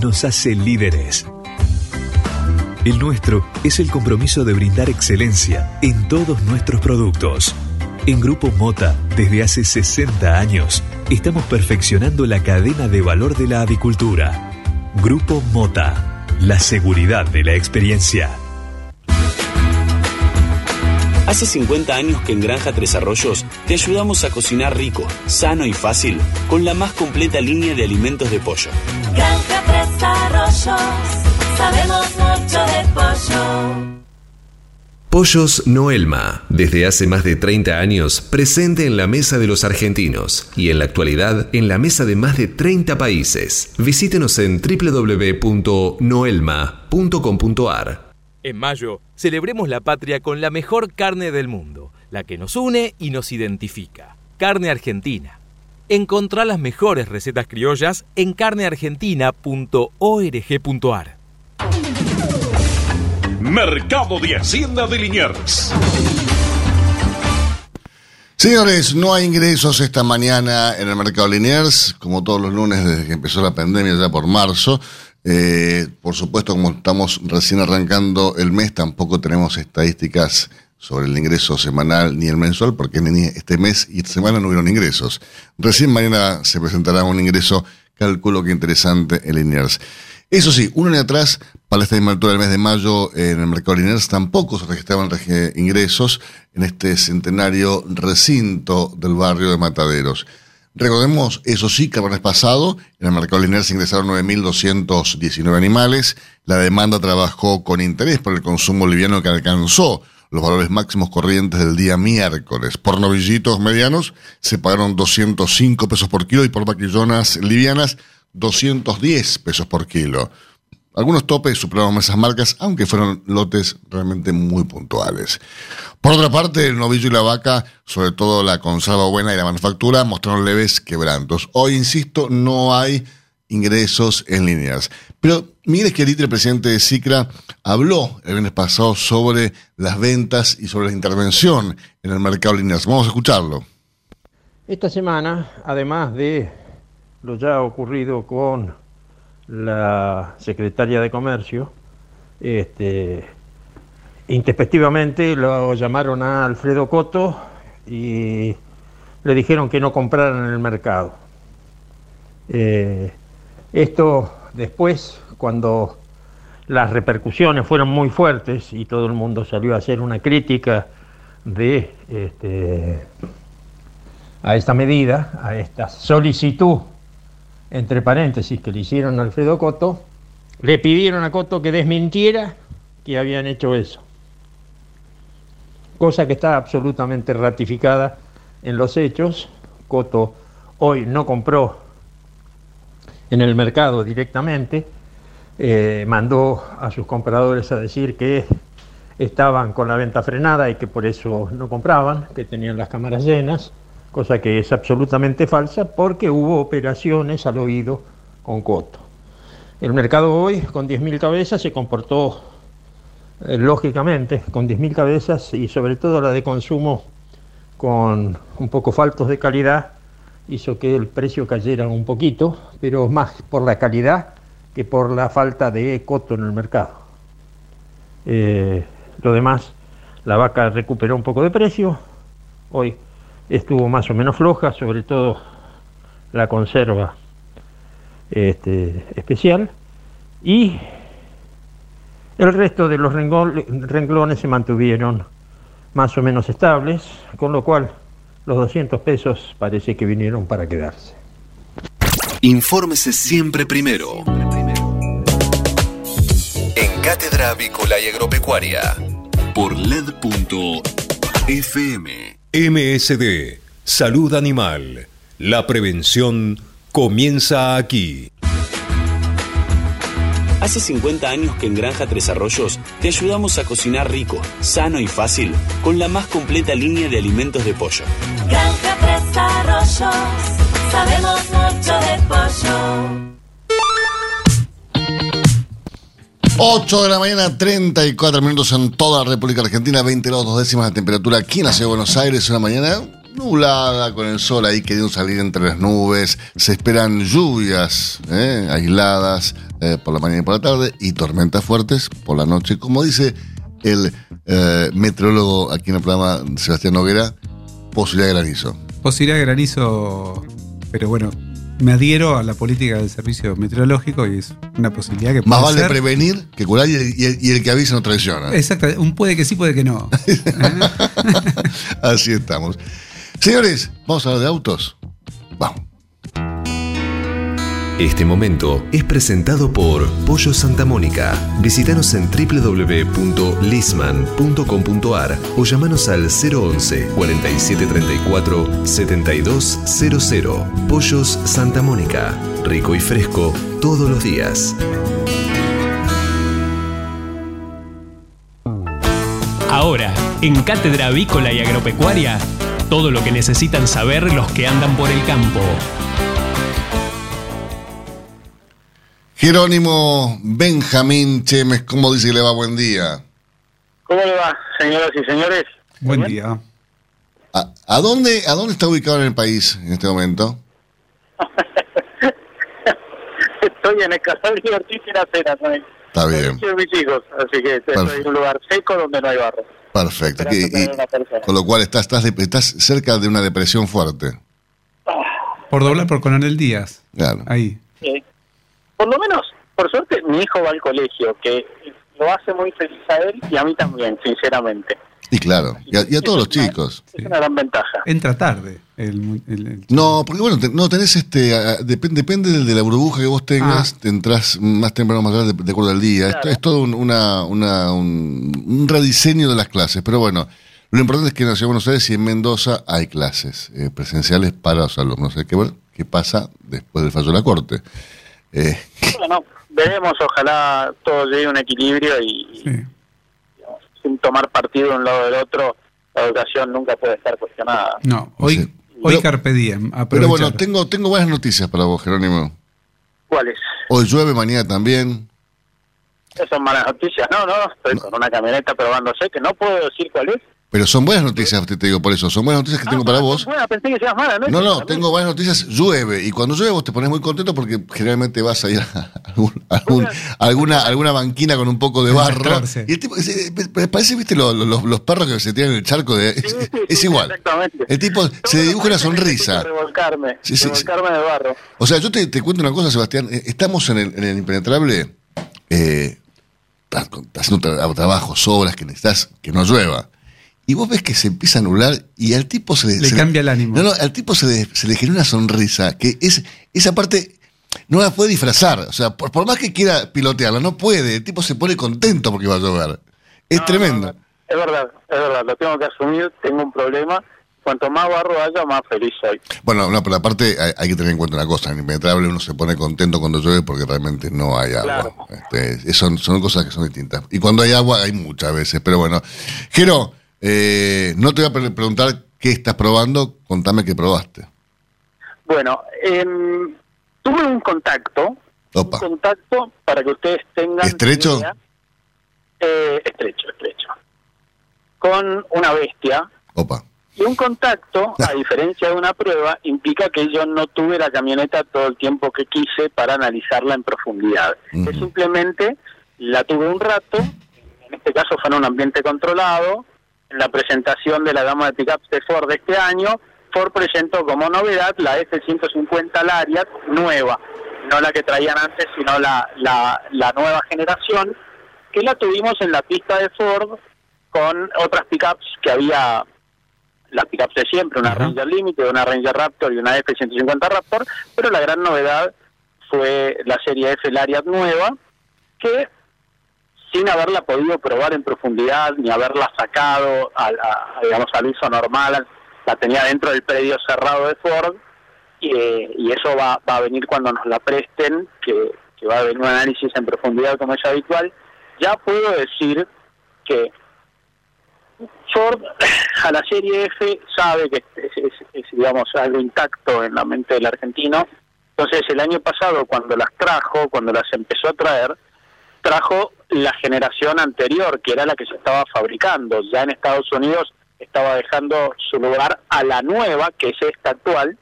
nos hace líderes. El nuestro es el compromiso de brindar excelencia en todos nuestros productos. En Grupo Mota, desde hace 60 años, estamos perfeccionando la cadena de valor de la avicultura. Grupo Mota, la seguridad de la experiencia. Hace 50 años que en Granja Tres Arroyos te ayudamos a cocinar rico, sano y fácil con la más completa línea de alimentos de pollo. Granja Arroyos, sabemos mucho de pollo. Pollos Noelma, desde hace más de 30 años presente en la mesa de los argentinos y en la actualidad en la mesa de más de 30 países. Visítenos en www.noelma.com.ar. En mayo, celebremos la patria con la mejor carne del mundo, la que nos une y nos identifica. Carne Argentina. Encontrá las mejores recetas criollas en carneargentina.org.ar. Mercado de Hacienda de Liniers. Señores, no hay ingresos esta mañana en el mercado Liniers, como todos los lunes desde que empezó la pandemia, ya por marzo. Eh, por supuesto, como estamos recién arrancando el mes, tampoco tenemos estadísticas sobre el ingreso semanal ni el mensual, porque este mes y esta semana no hubieron ingresos. Recién mañana se presentará un ingreso, calculo que interesante, en Liniers. Eso sí, un año atrás, para esta misma altura del mes de mayo, en el mercado Liniers tampoco se registraban ingresos en este centenario recinto del barrio de Mataderos. Recordemos, eso sí, que el mes pasado en el mercado Liniers se ingresaron 9.219 animales. La demanda trabajó con interés por el consumo liviano que alcanzó los valores máximos corrientes del día miércoles. Por novillitos medianos se pagaron 205 pesos por kilo y por vaquillonas livianas 210 pesos por kilo. Algunos topes superaron esas marcas, aunque fueron lotes realmente muy puntuales. Por otra parte, el novillo y la vaca, sobre todo la conserva buena y la manufactura, mostraron leves quebrantos. Hoy, insisto, no hay ingresos en líneas. Pero Miguel Esquerite, el presidente de CICRA, habló el viernes pasado sobre las ventas y sobre la intervención en el mercado de líneas. Vamos a escucharlo. Esta semana, además de lo ya ocurrido con la secretaria de Comercio, este, intempestivamente lo llamaron a Alfredo Coto y le dijeron que no compraran en el mercado. Eh, esto después, cuando las repercusiones fueron muy fuertes y todo el mundo salió a hacer una crítica de este, a esta medida, a esta solicitud entre paréntesis, que le hicieron a Alfredo Coto, le pidieron a Coto que desmintiera que habían hecho eso. Cosa que está absolutamente ratificada en los hechos. Coto hoy no compró en el mercado directamente, eh, mandó a sus compradores a decir que estaban con la venta frenada y que por eso no compraban, que tenían las cámaras llenas cosa que es absolutamente falsa porque hubo operaciones al oído con Coto. El mercado hoy, con 10.000 cabezas, se comportó eh, lógicamente, con 10.000 cabezas y sobre todo la de consumo con un poco faltos de calidad, hizo que el precio cayera un poquito, pero más por la calidad que por la falta de coto en el mercado. Eh, lo demás, la vaca recuperó un poco de precio, hoy estuvo más o menos floja, sobre todo la conserva este, especial, y el resto de los renglones se mantuvieron más o menos estables, con lo cual los 200 pesos parece que vinieron para quedarse. Infórmese siempre primero. En Cátedra Avícola y Agropecuaria por LED.fm. MSD, Salud Animal. La prevención comienza aquí. Hace 50 años que en Granja Tres Arroyos te ayudamos a cocinar rico, sano y fácil con la más completa línea de alimentos de pollo. Granja Tres Arroyos, sabemos mucho de pollo. 8 de la mañana, 34 minutos en toda la República Argentina, 20 grados dos décimas de temperatura aquí en la ciudad de Buenos Aires, una mañana nublada, con el sol ahí queriendo salir entre las nubes. Se esperan lluvias eh, aisladas eh, por la mañana y por la tarde y tormentas fuertes por la noche. Como dice el eh, meteorólogo aquí en el programa, Sebastián Noguera, posibilidad de granizo. Posibilidad de granizo, pero bueno, me adhiero a la política del servicio meteorológico y es una posibilidad que Más puede vale ser. prevenir que curar y el, y el- y el que avisa no traiciona. Exacto, un puede que sí, puede que no. [laughs] [laughs] Así estamos. Señores, ¿vamos a hablar de autos? Vamos. Este momento es presentado por Pollo Santa Mónica. Visítanos en www.lisman.com.ar o llamanos al 011 4734 7200. Pollos Santa Mónica. Rico y fresco todos los días. Ahora, en Cátedra Avícola y Agropecuaria, todo lo que necesitan saber los que andan por el campo. Jerónimo Benjamín Chemes, ¿cómo dice que le va? Buen día. ¿Cómo le va, señoras y señores? Buen día. ¿A, a dónde, ¿A dónde está ubicado en el país en este momento? [laughs] Estoy en el Casal de Ortiz y la Cena, ¿sabes? Está bien. Soy mis hijos, así que estoy Perfecto. en un lugar seco donde no hay barro. Perfecto. Y- y- con lo cual estás, estás, de- estás cerca de una depresión fuerte. Por doblar por Coronel Díaz. Claro. Ahí. Por lo menos, por suerte, mi hijo va al colegio, que lo hace muy feliz a él y a mí también, sinceramente. Y claro, y a, y a todos los chicos. Es una gran ventaja. Entra tarde. El, mu- el- el- No, porque bueno, te- no tenés este, a- dep- depende de, la burbuja que vos tengas, te entras más temprano o más tarde de, de acuerdo al día. Esto es todo un, una, una- un, un rediseño de las clases, pero bueno, lo importante es que en la Ciudad de Buenos Aires y en Mendoza hay clases eh, presenciales para los alumnos. Hay que ver qué pasa después del fallo de la Corte. Eh, Bueno, veremos, ojalá todo llegue a un equilibrio y, Sí. Sin tomar partido de un lado del otro, la educación nunca puede estar cuestionada. No, hoy, Sí. hoy Pero- Carpe Diem. pero bueno, tengo, tengo buenas noticias para vos, Jerónimo. ¿Cuáles? Hoy llueve, mañana también. Esas son malas noticias. No, no, estoy con una camioneta probándose, que no puedo decir cuál es. Pero son buenas noticias, te, digo por eso. Son buenas noticias que tengo para vos. Pensé que seas mala, ¿no? No, no, tengo buenas noticias. Llueve. Y cuando llueve vos te pones muy contento porque generalmente vas a ir a [laughs] algún- algún- alguna, alguna banquina con un poco de barro. Y el tipo, me parece, viste, lo- lo- los, los perros que se tiran en el charco. De, es, es igual. Exactamente. El tipo se dibuja una sonrisa. Revolcarme, revolcarme en el barro. O sea, yo te, te cuento una cosa, Sebastián. Eh, Estamos en el, en el impenetrable eh, haciendo tra- trabajos, obras que necesitas que no llueva. Y vos ves que se empieza a anular y al tipo se Le se cambia el ánimo. No, no, al tipo se le, se le genera una sonrisa que es esa parte no la puede disfrazar. O sea, por, por más que quiera pilotearla, no puede. El tipo se pone contento porque va a llover. Es tremendo. Es verdad, es verdad, lo tengo que asumir, tengo un problema. Cuanto más barro haya, más feliz soy. Bueno, no, pero aparte hay, hay que tener en cuenta una cosa, en Impenetrable uno se pone contento cuando llueve porque realmente no hay agua. Este, son, son cosas que son distintas. Y cuando hay agua hay muchas veces, pero bueno. Jero, eh, no te voy a pre- preguntar qué estás probando, contame qué probaste. Bueno, em, tuve un contacto, Opa. un contacto para que ustedes tengan... ¿Estrecho? idea. Eh, estrecho, estrecho. Con una bestia. Opa. Y un contacto, a [laughs] diferencia de una prueba, implica que yo no tuve la camioneta todo el tiempo que quise para analizarla en profundidad. Es simplemente la tuve un rato, en este caso fue en un ambiente controlado, en la presentación de la gama de pickups de Ford de este año, Ford presentó como novedad la F-150 Lariat nueva, no la que traían antes, sino la, la, la nueva generación, que la tuvimos en la pista de Ford con otras pickups que había las pickups de siempre, una Ranger Limited, una Ranger Raptor y una F-150 Raptor, pero la gran novedad fue la serie F Lariat nueva, que sin haberla podido probar en profundidad ni haberla sacado a, a, digamos al uso normal, la tenía dentro del predio cerrado de Ford y, eh, y eso va, va a venir cuando nos la presten, que, que va a venir un análisis en profundidad como es habitual. Ya puedo decir que Ford [coughs] a la serie F sabe que es, es- es, digamos algo intacto en la mente del argentino. Entonces el año pasado cuando las trajo, cuando las empezó a traer, trajo la generación anterior, que era la que se estaba fabricando. Ya en Estados Unidos estaba dejando su lugar a la nueva, que es esta actual,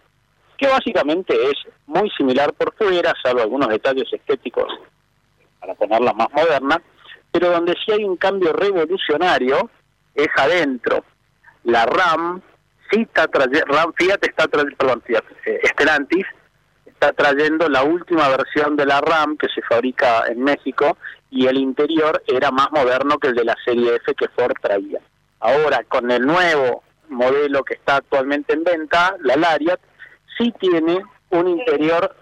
que básicamente es muy similar por fuera, salvo algunos detalles estéticos para ponerla más moderna, pero donde sí hay un cambio revolucionario es adentro. La RAM sí está trayendo, RAM Fiat está trayendo, perdón, Fiat, eh, Stellantis está trayendo la última versión de la RAM que se fabrica en México y el interior era más moderno que el de la serie F que Ford traía. Ahora, con el nuevo modelo que está actualmente en venta, la Lariat, sí tiene un interior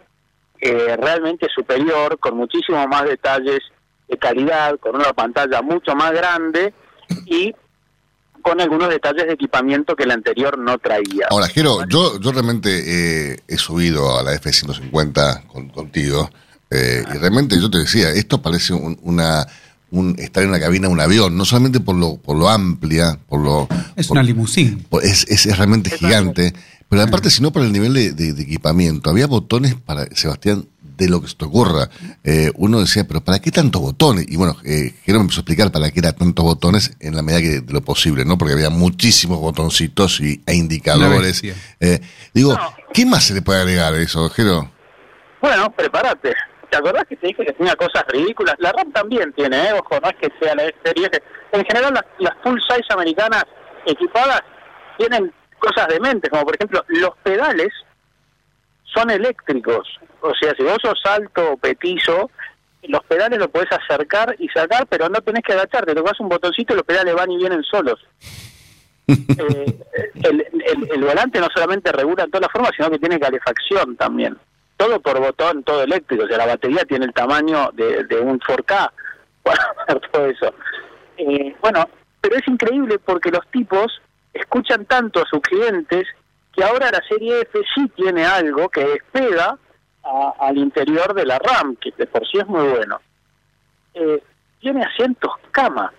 eh, realmente superior, con muchísimo más detalles de calidad, con una pantalla mucho más grande y con algunos detalles de equipamiento que el anterior no traía. Ahora, Jero, yo, yo realmente eh, he subido a la F-150 con, contigo eh, y realmente yo te decía, esto parece un- una un, estar en una cabina de un avión, no solamente por lo, por lo amplia, por lo... Es por- una limusín. por- es, es, es realmente gigante, pero aparte, sino por el nivel de, de- de equipamiento. Había botones para, Sebastián, de lo que se te ocurra. Eh, uno decía, pero ¿para qué tantos botones? Y bueno, eh, Jero me empezó a explicar para qué eran tantos botones en la medida que, de lo posible, ¿no? Porque había muchísimos botoncitos y, e indicadores. Eh, digo, ¿qué más se le puede agregar a eso, Jero? Bueno, prepárate. ¿Te acordás que te dije que tenía cosas ridículas? La RAM también tiene, ¿eh? ojo, no es que sea la serie. En general, las, las full size americanas equipadas tienen cosas dementes, como por ejemplo, los pedales son eléctricos. O sea, si vos sos alto o petizo, los pedales lo podés acercar y sacar, pero no tenés que agacharte. Tocas un botoncito y los pedales van y vienen solos. [laughs] Eh, el, el- el volante no solamente regula en todas las formas, sino que tiene calefacción también. Todo por botón, todo eléctrico. O sea, la batería tiene el tamaño de, de un 4K para hacer todo eso. Eh, bueno, pero es increíble porque los tipos escuchan tanto a sus clientes que ahora la serie F sí tiene algo que despega a- al interior de la RAM, que de por sí es muy bueno. Eh, tiene asientos cama.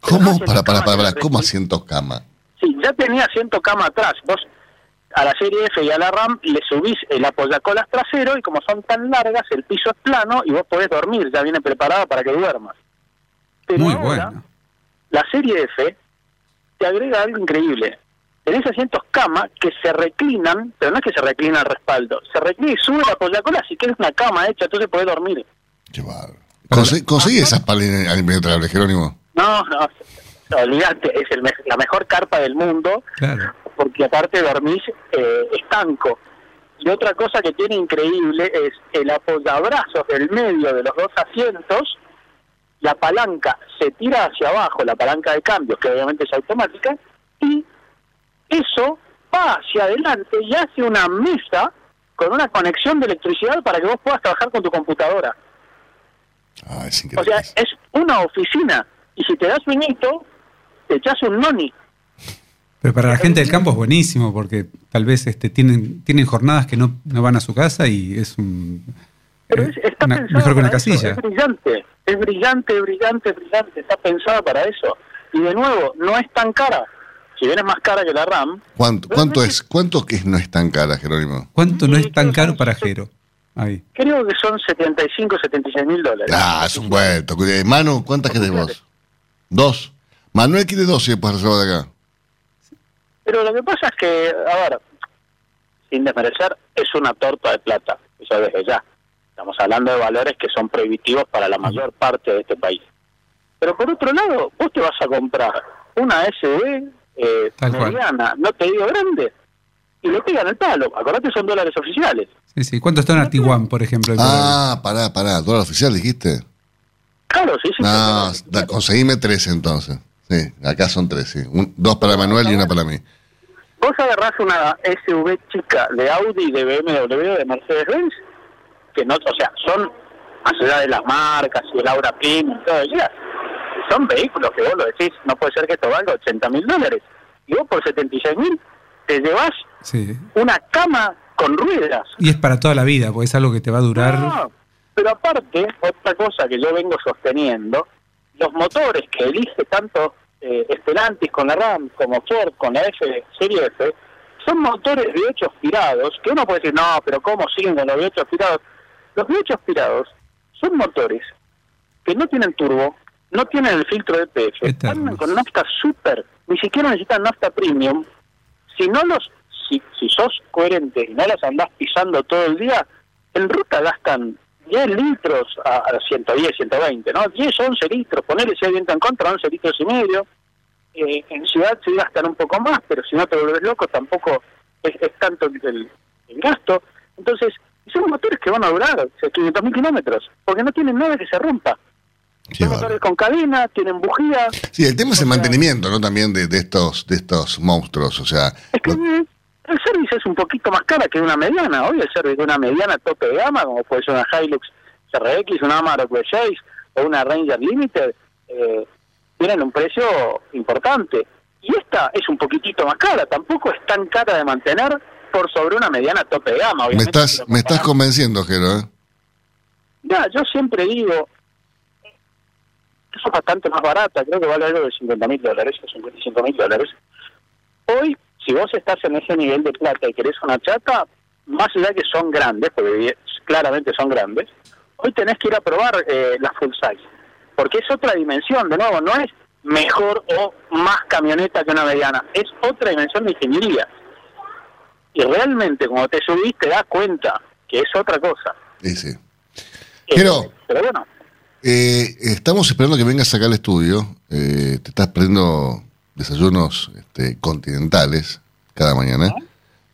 ¿Cómo? Para, para, para, para, ¿cómo asientos cama? Sí, ya tenía asiento cama atrás. Vos a la serie F y a la RAM le subís el apoyacolas trasero y como son tan largas, el piso es plano y vos podés dormir, ya viene preparada para que duermas. Pero Muy ahora, bueno. la serie F te agrega algo increíble. Tenés asientos cama que se reclinan, pero no es que se reclina al respaldo, se reclina y sube la apoyacolas si quieres una cama hecha, entonces podés dormir. Conse- ¿Conseguí esas paletas impenetrables, Jerónimo? No, no, olvídate, es el me- la mejor carpa del mundo Claro. porque aparte dormís eh, estanco. Y otra cosa que tiene increíble es el apoyabrazos del medio de los dos asientos, la palanca se tira hacia abajo, la palanca de cambios, que obviamente es automática, y eso va hacia adelante y hace una mesa con una conexión de electricidad para que vos puedas trabajar con tu computadora. Ah, es O sea, es una oficina. Y si te das sueñito, te echas un noni. Pero para la gente del campo es buenísimo porque tal vez este, tienen, tienen jornadas que no, no van a su casa y es un. eh, Está una- pensado mejor que una eso, casilla. Es brillante, es brillante, brillante, brillante. Está pensada para eso. Y de nuevo, no es tan cara. Si bien es más cara que la RAM, ¿Cuánto, cuánto es? ¿Cuánto que no es tan cara, Jerónimo? ¿Cuánto no es tan caro para Jero? Ahí. creo que son 75, 76 mil dólares. Ah, es un vuelto. Manu, ¿cuántas querés vos? Dos. Manuel quiere dos y después reserva de acá. Pero lo que pasa es que, a ver, sin desmerecer, es una torta de plata, eso desde ya. Estamos hablando de valores que son prohibitivos para la mayor parte de este país. Pero por otro lado, vos te vas a comprar una SD eh, mediana, no te digo grande, y le pegan el palo. Acordate, son dólares oficiales. Sí, sí. ¿Cuánto está una Tiguan, por ejemplo? Ah, pará, pará. ¿Dólar oficial dijiste? Claro, sí, sí. No, da- conseguime tres entonces. Sí, acá son tres, sí. Un- dos para Manuel y una para mí. Vos agarrás una SUV chica de Audi, de BMW, de Mercedes-Benz, que no, o sea, son, más allá de las marcas y el Aura Prima y todo eso, son vehículos que vos lo decís, no puede ser que esto valga 80 mil dólares. Y vos por 76 mil te llevas Sí. una cama con ruedas. Y es para toda la vida, porque es algo que te va a durar. No, pero aparte, otra cosa que yo vengo sosteniendo, los motores que elige tanto eh, Stellantis con la RAM como Ford con la F, Serie F, son motores V8 aspirados, que uno puede decir, no, pero ¿cómo siguen con los V8 aspirados? Los V8 aspirados son motores que no tienen turbo, no tienen el filtro de PF, andan con nafta super, ni siquiera necesitan nafta premium. Si no los, si, si sos coherente y no las andás pisando todo el día, en ruta gastan 10 litros a, a 110, 120, ¿no? 10, 11 litros, ponerle si hay viento en contra, 11 litros y medio. Eh, en ciudad sí gastan un poco más, pero si no te vuelves loco tampoco es, es tanto el, el gasto. Entonces, son motores que van a durar o sea, 500 mil kilómetros, porque no tienen nada que se rompa. Son motores con cadena, tienen bujía. Sí, el tema es el mantenimiento, ¿no? También de, de estos de estos monstruos. O sea, Es que el service es un poquito más cara que una mediana. Hoy el service de una mediana tope de gama, como puede ser una Hilux CRX, una Amarok V6 o una Ranger Limited, eh, tienen un precio importante. Y esta es un poquitito más cara, tampoco es tan cara de mantener por sobre una mediana tope de gama. me Obviamente, si estás me estás convenciendo, Jero, ¿eh? Ya, yo siempre digo que es bastante más barata, creo que vale algo de 50 mil dólares o 55 mil dólares. Hoy, si vos estás en ese nivel de plata y querés una chata, más allá que son grandes, porque claramente son grandes, hoy tenés que ir a probar eh, la full size, porque es otra dimensión, de nuevo, no es mejor o más camioneta que una mediana, es otra dimensión de ingeniería. Y realmente cuando te subís te das cuenta que es otra cosa. Sí, sí. Eh, Pero, pero bueno, eh, estamos esperando que vengas acá al estudio. Eh, te estás perdiendo desayunos este, continentales cada mañana.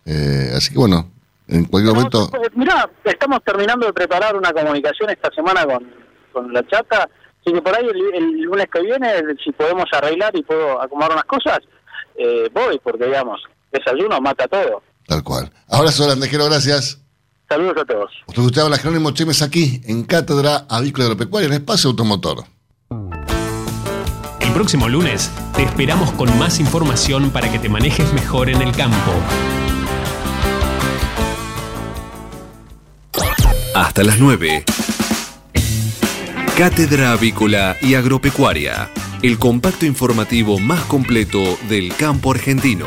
Eh, así que bueno, en cualquier momento... Mirá, estamos terminando de preparar una comunicación esta semana con, con la chata, así que por ahí el, el lunes que viene, si podemos arreglar y puedo acomodar unas cosas, eh, voy, porque digamos, desayuno mata todo. Tal cual. Ahora, Solandejero, gracias. Saludos a todos. Usted escuchaba a Jerónimo Chemes aquí, en Cátedra Avícola Agropecuaria, en Espacio Automotor. El próximo lunes te esperamos con más información para que te manejes mejor en el campo. Hasta las 9. Cátedra Avícola y Agropecuaria, el compacto informativo más completo del campo argentino.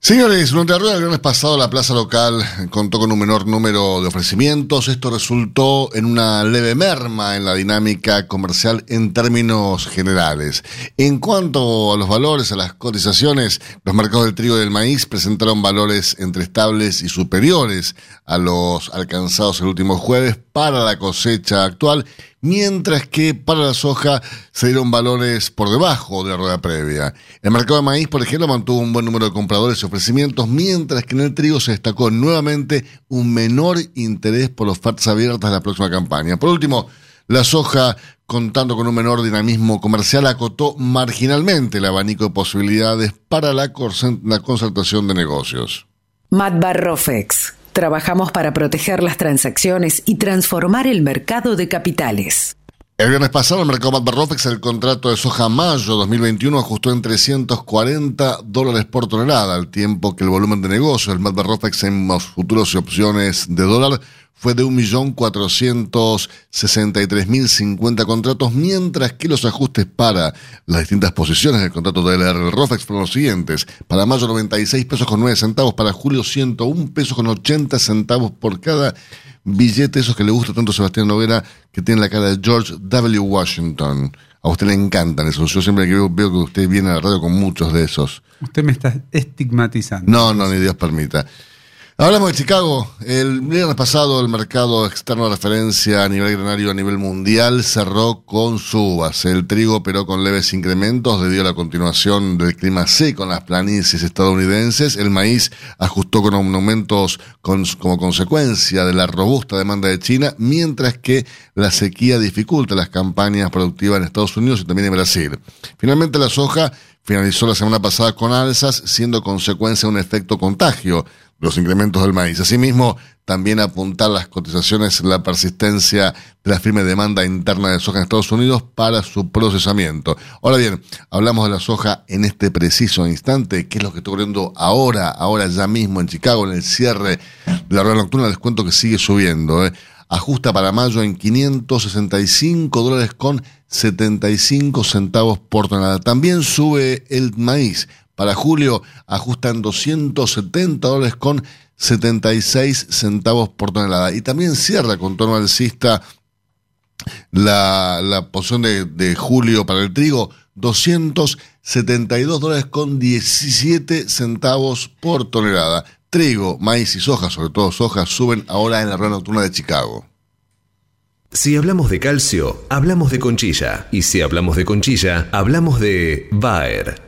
Señores, durante la rueda del viernes pasado la plaza local contó con un menor número de ofrecimientos. Esto resultó en una leve merma en la dinámica comercial en términos generales. En cuanto a los valores, a las cotizaciones, los mercados del trigo y del maíz presentaron valores entre estables y superiores a los alcanzados el último jueves para la cosecha actual, mientras que para la soja se dieron valores por debajo de la rueda previa. El mercado de maíz, por ejemplo, mantuvo un buen número de compradores y ofrecimientos, mientras que en el trigo se destacó nuevamente un menor interés por ofertas abiertas de la próxima campaña. Por último, la soja, contando con un menor dinamismo comercial, acotó marginalmente el abanico de posibilidades para la, concertación de negocios. Matbar Rofex. Trabajamos para proteger las transacciones y transformar el mercado de capitales. El viernes pasado, el mercado Matbarrofex, el contrato de soja mayo 2021 ajustó en 340 dólares por tonelada, al tiempo que el volumen de negocio del Matbarrofex en los futuros y opciones de dólar fue de 1.463.050 contratos, mientras que los ajustes para las distintas posiciones del contrato de LR ROFEX fueron los siguientes. Para mayo 96 pesos con 9 centavos, para julio 101 pesos con 80 centavos por cada billete, esos que le gusta tanto a Sebastián Noguera, que tiene la cara de George W. Washington. A usted le encantan esos. Yo siempre que veo, veo que usted viene a la radio con muchos de esos. Usted me está estigmatizando. No, no, ni Dios permita. Hablamos de Chicago. El viernes pasado el mercado externo de referencia a nivel granario a nivel mundial cerró con subas. El trigo operó con leves incrementos debido a la continuación del clima seco en las planicies estadounidenses. El maíz ajustó con aumentos como consecuencia de la robusta demanda de China, mientras que la sequía dificulta las campañas productivas en Estados Unidos y también en Brasil. Finalmente la soja finalizó la semana pasada con alzas, siendo consecuencia de un efecto contagio los incrementos del maíz. Asimismo, también apuntar las cotizaciones la persistencia de la firme demanda interna de soja en Estados Unidos para su procesamiento. Ahora bien, hablamos de la soja en este preciso instante, qué es lo que está ocurriendo ahora, ahora ya mismo en Chicago, en el cierre de la rueda nocturna, les cuento que sigue subiendo. ¿eh? Ajusta para mayo en 565 dólares con 75 centavos por tonelada. También sube el maíz. Para julio ajusta en 270 dólares con 76 centavos por tonelada. Y también cierra con tono alcista la, la posición de, de julio para el trigo, 272 dólares con 17 centavos por tonelada. Trigo, maíz y soja, sobre todo soja, suben ahora en la rueda nocturna de Chicago. Si hablamos de calcio, hablamos de conchilla. Y si hablamos de conchilla, hablamos de Bayer.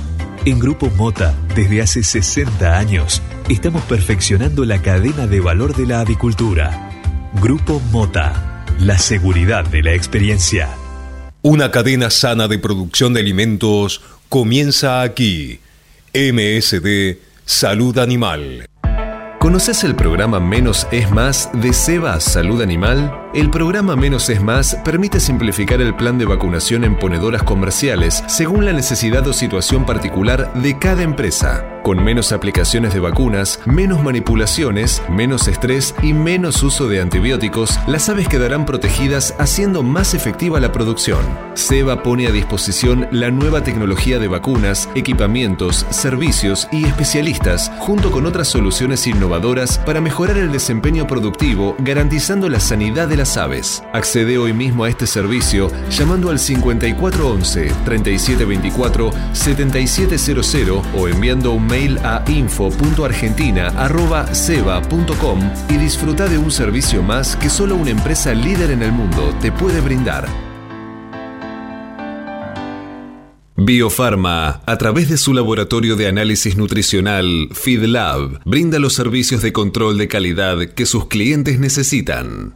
En Grupo Mota, desde hace 60 años, estamos perfeccionando la cadena de valor de la avicultura. Grupo Mota, la seguridad de la experiencia. Una cadena sana de producción de alimentos comienza aquí. MSD Salud Animal. ¿Conoces el programa Menos es Más de Seba Salud Animal? El programa Menos es Más permite simplificar el plan de vacunación en ponedoras comerciales según la necesidad o situación particular de cada empresa. Con menos aplicaciones de vacunas, menos manipulaciones, menos estrés y menos uso de antibióticos, las aves quedarán protegidas haciendo más efectiva la producción. Seba pone a disposición la nueva tecnología de vacunas, equipamientos, servicios y especialistas, junto con otras soluciones innovadoras para mejorar el desempeño productivo, garantizando la sanidad de las aves. Accede hoy mismo a este servicio llamando al 5411 3724 7700 o enviando un mail a info.argentina.ceba.com y disfruta de un servicio más que solo una empresa líder en el mundo te puede brindar. Biofarma, a través de su laboratorio de análisis nutricional, FeedLab, brinda los servicios de control de calidad que sus clientes necesitan.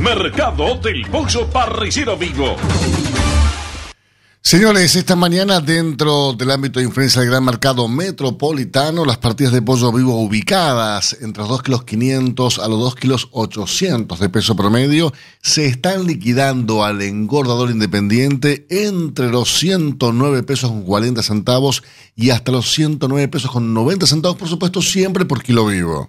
Mercado del Pollo Parrillero Vivo. Señores, esta mañana dentro del ámbito de influencia del gran mercado metropolitano, las partidas de pollo vivo ubicadas entre los 2 kilos 500 a los 2 kilos 800 de peso promedio se están liquidando al engordador independiente entre los 109 pesos con 40 centavos y hasta los 109 pesos con 90 centavos, por supuesto, siempre por kilo vivo.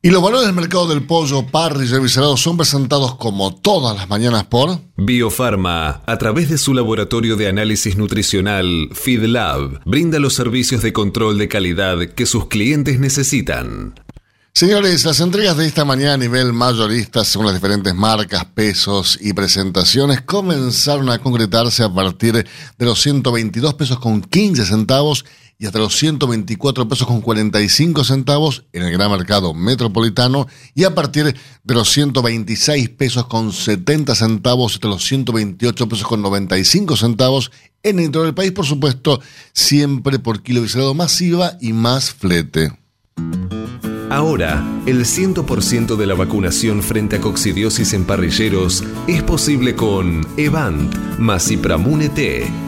Y los valores del mercado del pollo parry revisados son presentados como todas las mañanas por Biofarma, a través de su laboratorio de análisis nutricional, FeedLab, brinda los servicios de control de calidad que sus clientes necesitan. Señores, las entregas de esta mañana a nivel mayorista, según las diferentes marcas, pesos y presentaciones, comenzaron a concretarse a partir de los 122 pesos con 15 centavos y hasta los 124 pesos con 45 centavos en el gran mercado metropolitano y a partir de los 126 pesos con 70 centavos hasta los 128 pesos con 95 centavos en el interior del país, por supuesto, siempre por kilo viscerado masiva y más flete. Ahora, el 100% de la vacunación frente a coccidiosis en parrilleros es posible con Evant más T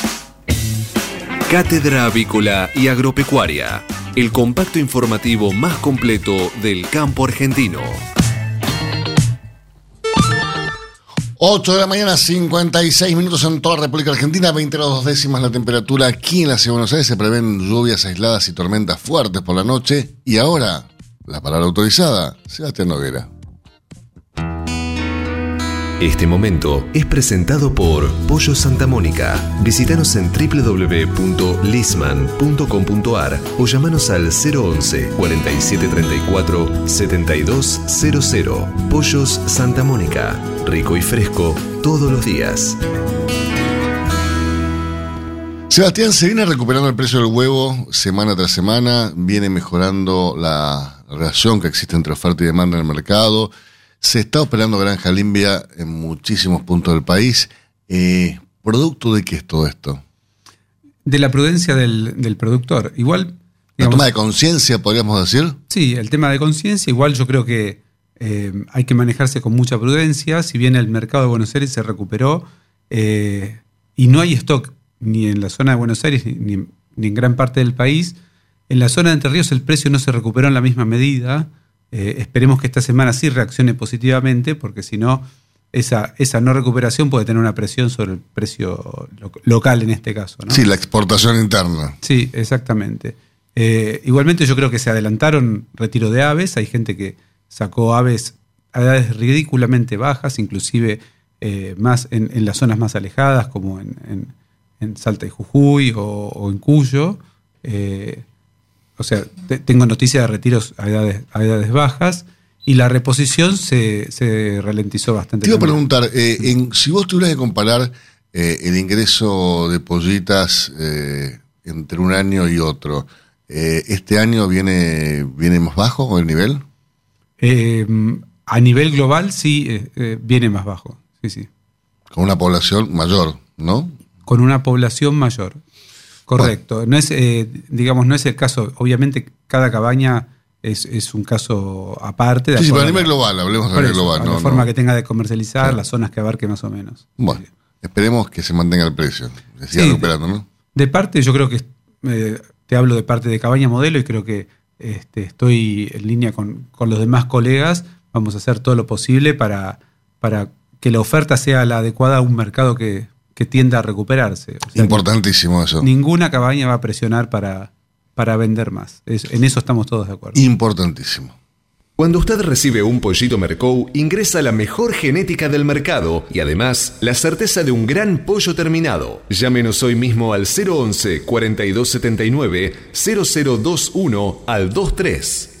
Cátedra Avícola y Agropecuaria, el compacto informativo más completo del campo argentino. 8 de la mañana, 56 minutos en toda la República Argentina, 20 grados dos décimas la temperatura aquí en la Ciudad de Buenos Aires. Se prevén lluvias aisladas y tormentas fuertes por la noche. Y ahora, la palabra autorizada, Sebastián Noguera. Este momento es presentado por Pollo Santa Mónica. Visítanos en www.lisman.com.ar o llamanos al 011 4734 7200. Pollos Santa Mónica. Rico y fresco todos los días. Sebastián, se viene recuperando el precio del huevo semana tras semana, viene mejorando la relación que existe entre oferta y demanda en el mercado. Se está operando granja limpia en muchísimos puntos del país. Eh, ¿Producto de qué es todo esto? De la prudencia del, productor. Igual. ¿El tema de conciencia, podríamos decir? Sí, el tema de conciencia. Igual yo creo que eh, hay que manejarse con mucha prudencia. Si bien el mercado de Buenos Aires se recuperó eh, y no hay stock ni en la zona de Buenos Aires ni, ni, en gran parte del país, en la zona de Entre Ríos el precio no se recuperó en la misma medida. Eh, esperemos que esta semana sí reaccione positivamente, porque si no, esa, esa no recuperación puede tener una presión sobre el precio local en este caso. Sí, la exportación interna. Sí, exactamente. Eh, igualmente yo creo que se adelantaron retiro de aves, hay gente que sacó aves a edades ridículamente bajas, inclusive eh, más en, las zonas más alejadas, como en, Salta y Jujuy o, en Cuyo. O sea, tengo noticias de retiros a edades, a edades bajas y la reposición se, se ralentizó bastante. Te iba a preguntar, eh, en, si vos tuvieras que comparar eh, el ingreso de pollitas eh, entre un año y otro, ¿este año viene, viene más bajo el nivel? a nivel global sí, viene más bajo, sí, sí. Con una población mayor, ¿no? Con una población mayor. Correcto. No es, eh, digamos, no es el caso. Obviamente, cada cabaña es, un caso aparte. sí, sí, pero a nivel global, hablemos a nivel global. la forma que tenga de comercializar, las zonas que abarque más o menos. Bueno, esperemos que se mantenga el precio, se siga recuperando, ¿no? De parte, yo creo que eh, te hablo de parte de Cabaña Modelo y creo que este, estoy en línea con, los demás colegas. Vamos a hacer todo lo posible para, para que la oferta sea la adecuada a un mercado que que tiende a recuperarse. Importantísimo eso. Ninguna cabaña va a presionar para, para vender más. en eso estamos todos de acuerdo. Importantísimo. Cuando usted recibe un pollito Mercou, ingresa la mejor genética del mercado y además la certeza de un gran pollo terminado. Llámenos hoy mismo al 011 4279 0021 al 23.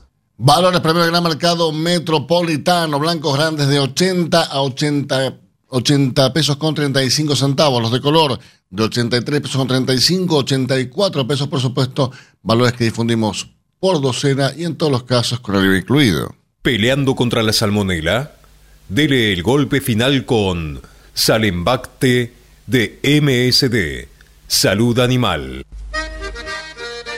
Valores primero gran mercado metropolitano, blancos grandes de 80 a 80, 80 pesos con 35 centavos, los de color de 83 pesos con 35, 84 pesos por supuesto, valores que difundimos por docena y en todos los casos con el IVA incluido. Peleando contra la salmonela, dele el golpe final con Salembacte de MSD, Salud Animal.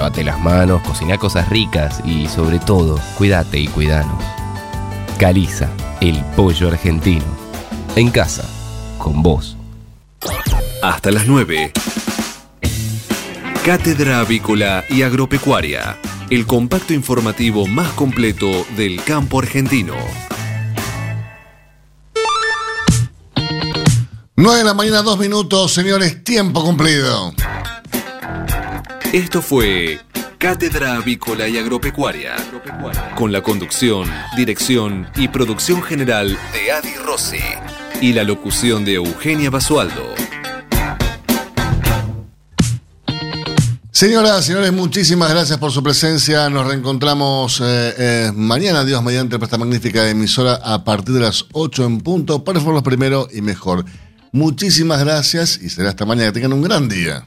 Lávate las manos, cocina cosas ricas y sobre todo, cuídate y cuidanos. Caliza, el pollo argentino. En casa, con vos. Hasta las 9. Cátedra Avícola y Agropecuaria, el compacto informativo más completo del campo argentino. 9 de la mañana, dos minutos, señores, tiempo cumplido. Esto fue Cátedra Avícola y Agropecuaria, con la conducción, dirección y producción general de Adi Rossi y la locución de Eugenia Basualdo. Señoras, señores, muchísimas gracias por su presencia. Nos reencontramos eh, eh, mañana, Dios mediante, esta magnífica emisora a partir de las 8 en punto para informarlos primero y mejor. Muchísimas gracias y será hasta mañana. Que tengan un gran día.